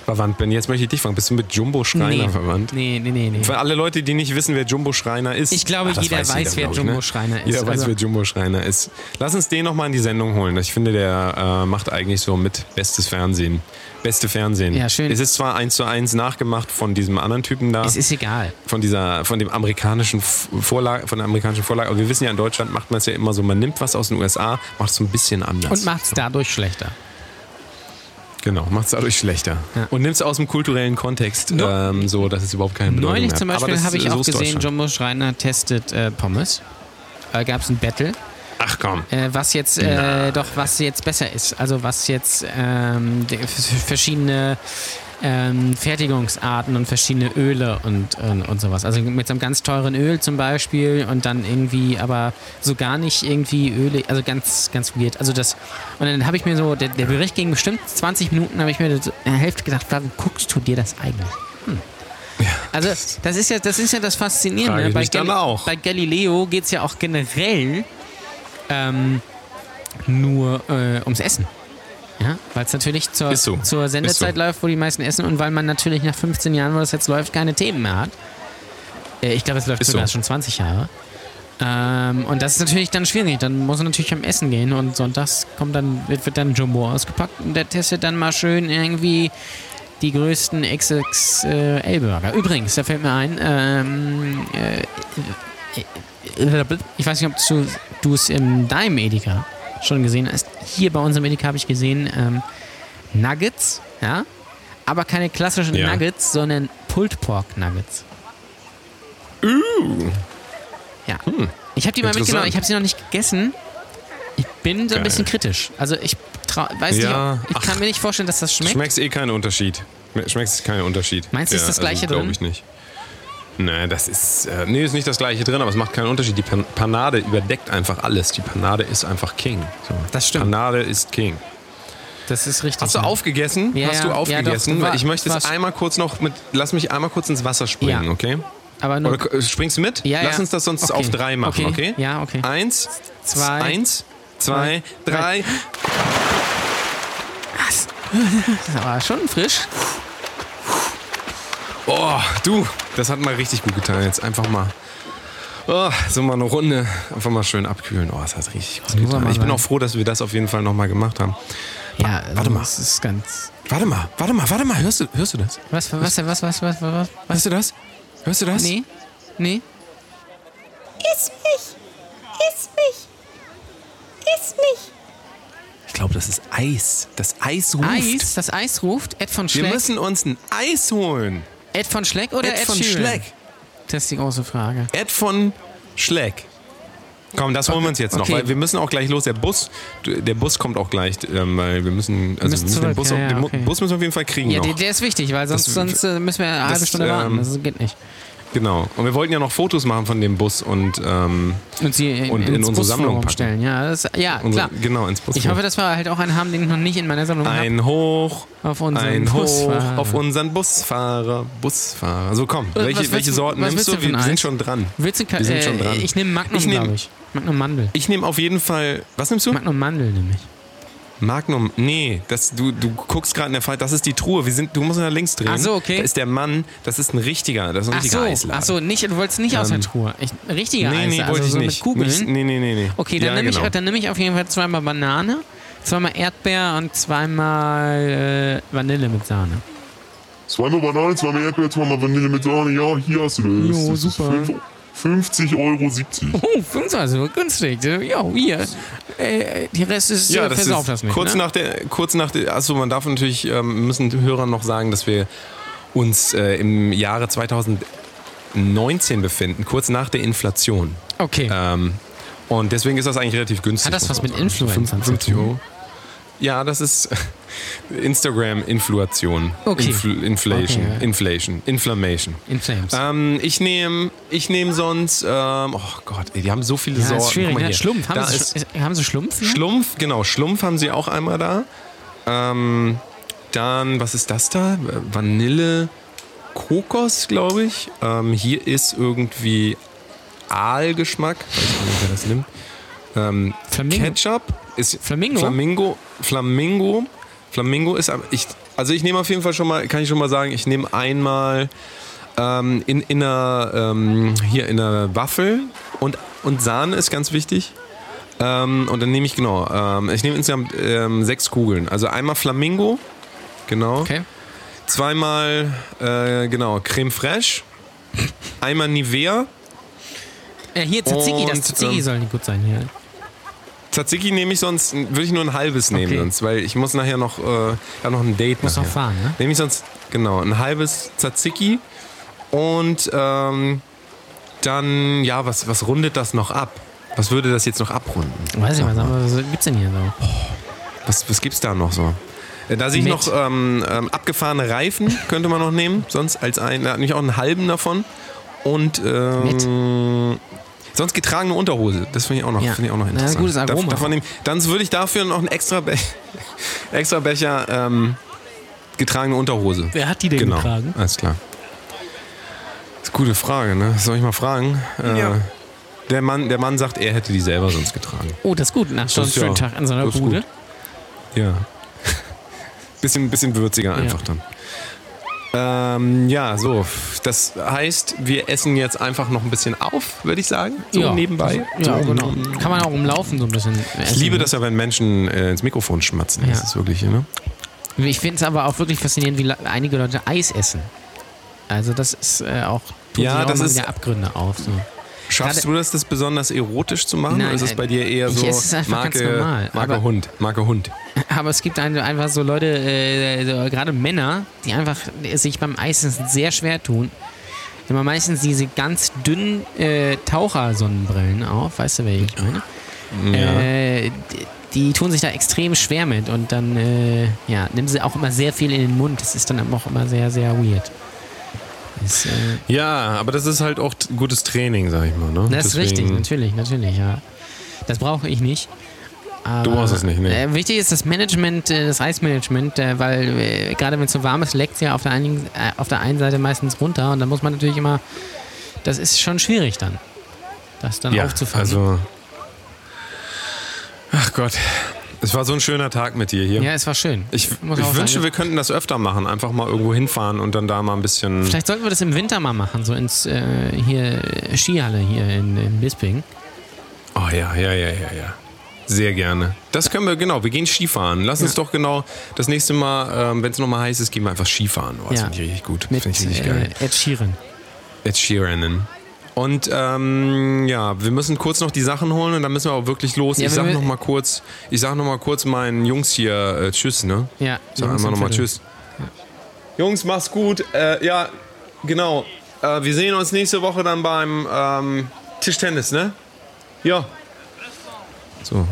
verwandt bin. Jetzt möchte ich dich fragen. Bist du mit Jumbo Schreiner nee, verwandt? Nee, nee, nee, nee. Für alle Leute, die nicht wissen, wer Jumbo Schreiner ist. Ich glaube, das jeder weiß, wer glaub ich, Jumbo Schreiner ist. Jeder weiß, Also- wer Jumbo Schreiner ist. Lass uns den nochmal in die Sendung holen. Ich finde, der äh, macht eigentlich so mit bestes Fernsehen. Beste Fernsehen. Ja, schön. Es ist zwar eins zu eins nachgemacht von diesem anderen Typen da. Es ist egal. von dieser, von dem amerikanischen Vorlage, von der amerikanischen Vorlage. Aber wir wissen ja, in Deutschland macht man es ja immer so, man nimmt was aus den USA, macht es so ein bisschen anders. Und macht es dadurch schlechter. Genau, macht es dadurch schlechter. Ja. Und nimmt es aus dem kulturellen Kontext, No- ähm, so dass es überhaupt keine Bedeutung Neulich mehr zum hat. Beispiel habe ich so auch gesehen. Jumbo Schreiner testet äh, Pommes. Da gab es ein Battle. Ach komm. äh, was jetzt äh, doch was jetzt besser ist. Also was jetzt ähm, verschiedene ähm, Fertigungsarten und verschiedene Öle und, und, und sowas. Also mit so einem ganz teuren Öl zum Beispiel und dann irgendwie, aber so gar nicht irgendwie Öle, also ganz, ganz weird. Also das, und dann habe ich mir so, der, der Bericht ging bestimmt 20 Minuten, habe ich mir das, in der Hälfte gedacht, warum guckst du dir das eigentlich? Hm. Also das ist ja das ist ja das Faszinierende. Ich Bei, dann auch. bei Galileo geht es ja auch generell ähm, nur äh, ums Essen. Ja, weil es natürlich zur, so. zur Sendezeit so. läuft, wo die meisten essen und weil man natürlich nach 15 Jahren, wo das jetzt läuft, keine Themen mehr hat. Äh, ich glaube, es läuft Ist sogar so. schon 20 Jahre. Ähm, und das ist natürlich dann schwierig. Dann muss man natürlich am Essen gehen und sonntags kommt dann, wird, wird dann Jumbo ausgepackt und der testet dann mal schön irgendwie die größten XXL-Burger. Übrigens, da fällt mir ein, ähm, äh, äh, ich weiß nicht, ob du- es in deinem Edeka schon gesehen hast. Hier bei unserem Edeka habe ich gesehen ähm, Nuggets, ja, aber keine klassischen Ja. Nuggets, sondern Pulled Pork Nuggets. Ja. Ich habe die mal mitgenommen. Ich habe sie noch nicht gegessen. Ich bin so ein Geil. bisschen kritisch. Also ich trau- weiß Ja, nicht, ob, ich ach. kann mir nicht vorstellen, dass das schmeckt. Schmeckst eh keinen Unterschied. Schmeckst keinen Unterschied. Meinst du, ist das Gleiche Glaube drin? ich nicht. Nein, das ist. Äh, nee, ist nicht das gleiche drin, aber es macht keinen Unterschied. Die Pan Panade überdeckt einfach alles. Die Panade ist einfach King. So. Das stimmt. Panade ist King. Das ist richtig. Hast du aufgegessen? Ja, Hast du ja. Ja, aufgegessen? doch, war- ich möchte jetzt einmal kurz noch mit. Lass mich einmal kurz ins Wasser springen, Ja. okay? Aber nur Oder springst du mit? Ja, Lass uns das sonst Okay. auf drei machen, Okay. okay? Ja, okay. Eins, Zwei. Eins, zwei, drei. das war schon frisch. Oh, du, das hat mal richtig gut getan. Jetzt einfach mal. Oh, so mal eine Runde, einfach mal schön abkühlen. Oh, das hat richtig gut getan. Ich bin auch froh, dass wir das auf jeden Fall nochmal gemacht haben. Ja, also warte mal. Das ist ganz. Warte mal, warte mal, warte mal. Hörst du, hörst du das? Was, was, was, was, was, was, was? Hörst du das? Hörst du das? Nee? Nee? Iss mich! Iss mich! Iss mich! Ich glaube, das ist Eis. Das Eis ruft. Eis? Das Eis ruft? Ed von Wir Schleck? müssen uns ein Eis holen. Ed von Schleck oder Ed Ed, von Sheeran? Schleck. Das ist die große Frage. Ed von Schleck. Komm, das holen wir uns jetzt noch, Okay. weil wir müssen auch gleich los. Der Bus, der Bus kommt auch gleich, ähm, weil wir müssen, also wir müssen den zurück, Bus, ja, ja, den okay. Bus müssen wir auf jeden Fall kriegen Ja, noch. der, der ist wichtig, weil sonst, Das- sonst äh, müssen wir eine halbe Stunde warten. ähm, Das geht nicht. Genau. Und wir wollten ja noch Fotos machen von dem Bus und ähm, Und sie in, und in unsere Busforum Sammlung packen. stellen. Ja, das, ja unser, klar. genau ins Bus. Ich hoffe, dass wir halt auch einen haben, den ich noch nicht in meiner Sammlung habe. ein Hoch, Auf unseren ein Hoch Busfahrer. auf unseren Busfahrer, Busfahrer. So komm, Was- welche, was welche du- Sorten nimmst du? du Wir ein sind schon dran. Willst du Wir sind äh, schon dran. Ich nehme Magnum, Ich nehm- glaube ich. Magnum Mandel. Ich nehme auf jeden Fall. Was nimmst du? Magnum Mandel nämlich. Magnum, nee, das, du, du guckst gerade in der Fall, das ist die Truhe. Wir sind, du musst nach links drehen. Achso, okay. Da ist der Mann, das ist ein richtiger, das ist ein richtiger Ach Ach so, nicht, du wolltest nicht ähm, aus der ähm, Truhe. Ich, richtiger nee, nee, Eisladen, also so nicht. mit Kugeln. Nicht, nee, nee, nee, nee. Okay, dann ja, nehme genau. ich, nehm ich auf jeden Fall zweimal Banane, zweimal Erdbeer und zweimal äh, Vanille mit Sahne. Zweimal Banane, zweimal Erdbeer, zweimal Vanille mit Sahne. Ja, hier hast du das. Jo, super. Das 50,70 Euro. Oh, 25 Euro, also günstig. Ja, hier. Äh, der Rest ist ja, äh, das versauft ist das nicht. Kurz ne? nach der, kurz nach der, also man darf natürlich, ähm, müssen den Hörern noch sagen, dass wir uns äh, im Jahre 2019 befinden, kurz nach der Inflation. Okay. Ähm, und deswegen ist das eigentlich relativ günstig. Hat das was also mit Influencern 50 Euro. Ja, das ist Instagram-Inflation. Okay. Infl Inflation. Okay, ja. Inflation. Inflammation. In Flames. Ähm, ich nehme ich nehm sonst, ähm, oh Gott, ey, die haben so viele ja, Sorten. ist schwierig. Mal Ne? Schlumpf. Haben Da sie, ist haben sie Schlumpf? hier? Schlumpf, genau, Schlumpf haben sie auch einmal da. Ähm, dann, was ist das da? Vanille, Kokos, glaube ich. Ähm, hier ist irgendwie Aalgeschmack. Weiß ich nicht, wer das nimmt. Ähm, Flamingo. Ketchup ist Flamingo? Flamingo. Flamingo. Flamingo ist ich also ich nehme auf jeden Fall schon mal kann ich schon mal sagen ich nehme einmal ähm, in, in einer ähm, hier in einer Waffel und und Sahne ist ganz wichtig ähm, und dann nehme ich genau ähm, ich nehme insgesamt ähm, sechs Kugeln also einmal Flamingo genau Okay. zweimal äh, genau Creme fraiche einmal Nivea Äh, hier, Tzatziki. Das Und, Tzatziki ähm, soll nicht gut sein hier. Tzatziki nehme ich sonst, würde ich nur ein halbes nehmen Okay. sonst, weil ich muss nachher noch, äh, ja, noch ein Date Muss noch fahren, ne? Nehme ich sonst, genau, ein halbes Tzatziki und ähm, dann, ja, was, was rundet das noch ab? Was würde das jetzt noch abrunden? Weiß ich Sag was, mal. was gibt's denn hier so? Was, was gibt's da noch so? Äh, Da sehe ich noch ähm, ähm, abgefahrene Reifen, könnte man noch nehmen. Sonst als ein, da nicht auch einen halben davon. Und ähm, sonst getragene Unterhose. Das finde ich auch noch, Ja. finde ich auch noch interessant. gutes Aroma. Darf, darf man nehmen. Dann würde ich dafür noch einen extra, Be extra Becher ähm, getragene Unterhose. Wer hat die denn genau. getragen? Alles klar. Das ist eine gute Frage, ne? Soll ich mal fragen? Äh, Ja. der, Mann, der Mann sagt, er hätte die selber sonst getragen. Oh, das ist gut. Nach so einem ja- schönen Tag in so einer das Bude. gut. Ja. bisschen, bisschen würziger einfach dann. Ähm, ja, so. Das heißt, wir essen jetzt einfach noch ein bisschen auf, würde ich sagen. So ja. nebenbei. Ja, so, genau. Kann man auch umlaufen so ein bisschen. Ich liebe das ja, wenn Menschen äh, ins Mikrofon schmatzen. Das Ja. ist wirklich, ne? Ich finde es aber auch wirklich faszinierend, wie einige Leute Eis essen. Also das ist äh, auch, tun Ja, sich auch das mal ist- Abgründe auf. So. Schaffst du das, das besonders erotisch zu machen? Nein, oder ist es bei dir eher so es Marke, normal, Marke aber- Hund? Marke Hund. Aber es gibt ein- einfach so Leute, äh, so, gerade Männer, die einfach sich beim Eisessen sehr schwer tun. Die haben meistens diese ganz dünnen äh, Tauchersonnenbrillen auf, weißt du, welche ich meine? Äh, die, die tun sich da extrem schwer mit und dann äh, ja, nehmen sie auch immer sehr viel in den Mund. Das ist dann auch immer sehr, sehr weird. Das, äh, Ja, aber das ist halt auch gutes Training, sag ich mal. Ne? das ist Deswegen- richtig, natürlich, natürlich, ja. Das brauche ich nicht. Aber, Du brauchst es nicht, ne? Äh, wichtig ist das Management, äh, das Eismanagement, äh, weil gerade wenn es so warm ist, leckt es ja auf der, einen, auf der einen Seite meistens runter und dann muss man natürlich immer, das ist schon schwierig dann, das dann Ja, aufzufangen. also. Ach Gott. Es war so ein schöner Tag mit dir hier. ja, es war schön. Ich, ich wünsche, sagen. wir könnten das öfter machen. Einfach mal irgendwo hinfahren und dann da mal ein bisschen. Vielleicht sollten wir das im Winter mal machen, so ins äh, hier Skihalle hier in, in Bisping. Oh ja, ja, ja, ja, ja. Sehr gerne. Das können wir, genau. Wir gehen Skifahren. Lass uns doch genau das nächste Mal, ähm, wenn es nochmal heiß ist, gehen wir einfach Skifahren. Oh, das Ja. finde ich richtig gut. Mit Finde ich richtig geil. äh, Ed Sheeran. Ed Sheeran. Und ähm, ja, wir müssen kurz noch die Sachen holen und dann müssen wir auch wirklich los. Ja, ich sag noch mal kurz, ich sag noch mal kurz meinen Jungs hier äh, Tschüss, ne? Ja, Ich sag einmal nochmal Viertel. Tschüss. Jungs, mach's gut. Äh, ja, genau. Äh, wir sehen uns nächste Woche dann beim ähm, Tischtennis, ne? Ja. So.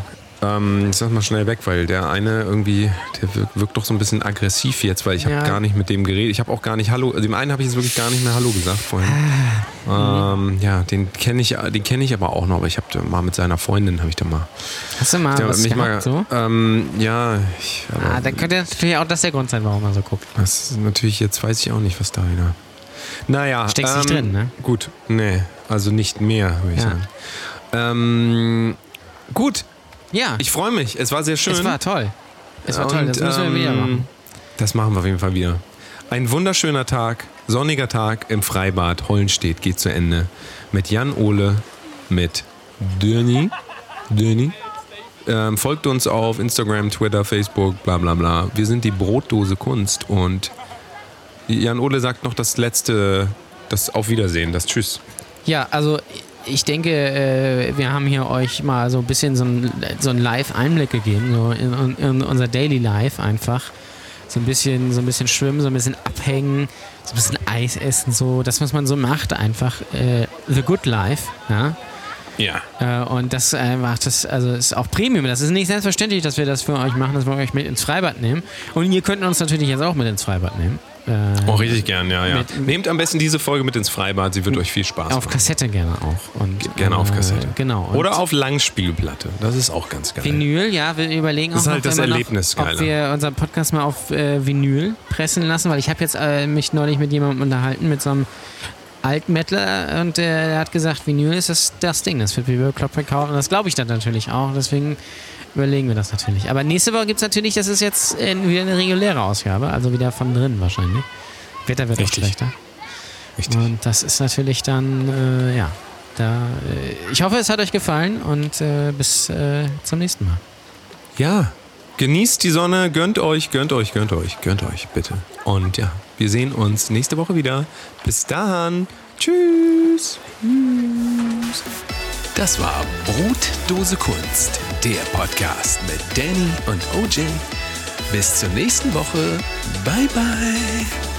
Ähm, ich sag mal schnell weg, weil der eine irgendwie, der wirkt, wirkt doch so ein bisschen aggressiv jetzt, weil ich habe Ja. gar nicht mit dem geredet. Ich habe auch gar nicht Hallo, also dem einen habe ich jetzt wirklich gar nicht mehr Hallo gesagt vorhin. Ah. ähm, ja, den kenne ich, den kenne ich aber auch noch, aber ich habe mal mit seiner Freundin habe ich da mal, Hast du mal der, was mich gehabt, mal, so? ähm, ja, ich, aber Ah, dann könnte natürlich auch das der Grund sein, warum man so guckt. das ist natürlich, jetzt weiß ich auch nicht, was da wieder. Naja. Steckst nicht drin, ne? Gut, nee, also nicht mehr, würde ich Ja. sagen. Ähm, gut, Ja, ich freue mich. Es war sehr schön. es war toll. Es war toll, Und, das müssen wir ähm, wieder machen. Das machen wir auf jeden Fall wieder. Ein wunderschöner Tag, sonniger Tag im Freibad Hollenstedt geht zu Ende. Mit Jan Ole, mit Döni. Döni. Ähm, folgt uns auf Instagram, Twitter, Facebook, bla bla bla. Wir sind die Brotdose Kunst und Jan Ole sagt noch das letzte, das Auf Wiedersehen, das Tschüss. Ja, also ich denke, äh, wir haben hier euch mal so ein bisschen so ein, so ein Live-Einblick gegeben, so in, in unser Daily Life einfach. So ein bisschen, so ein bisschen schwimmen, so ein bisschen abhängen, so ein bisschen Eis essen, so das, was man so macht, einfach äh, the good life, ja. Ja. Äh, und das macht das, also ist auch Premium. Das ist nicht selbstverständlich, dass wir das für euch machen, dass wir euch mit ins Freibad nehmen. Und ihr könnt uns natürlich jetzt auch mit ins Freibad nehmen. Äh, Oh, richtig gern, ja, ja. Mit- Nehmt am besten diese Folge mit ins Freibad, sie wird euch viel Spaß auf machen. Kassette gerne auch. Und, Gerne auf äh, Kassette. Genau. Oder auf Langspielplatte. Das ist auch ganz geil. Vinyl, ja, wir überlegen Das auch ist halt noch, das Erlebnis, noch, ob Geiler. wir unseren Podcast mal auf äh, Vinyl pressen lassen, weil ich habe jetzt äh, mich neulich mit jemandem unterhalten, mit so einem Altmettler und äh, der hat gesagt, Vinyl ist das, das Ding, das wird wie bei Club verkaufen und das glaube ich dann natürlich auch, deswegen überlegen wir das natürlich. Aber nächste Woche gibt es natürlich, das ist jetzt äh, wieder eine reguläre Ausgabe, also wieder von drin wahrscheinlich. Wetter wird Richtig. auch schlechter. Richtig. Und das ist natürlich dann, äh, ja, da, äh, ich hoffe, es hat euch gefallen und äh, bis äh, zum nächsten Mal. Ja, genießt die Sonne, gönnt euch, gönnt euch, gönnt euch, gönnt euch, bitte. Und ja, wir sehen uns nächste Woche wieder. Bis dann. Tschüss. Das war Brotdose Kunst, der Podcast mit Danny und OJ. Bis zur nächsten Woche. Bye bye.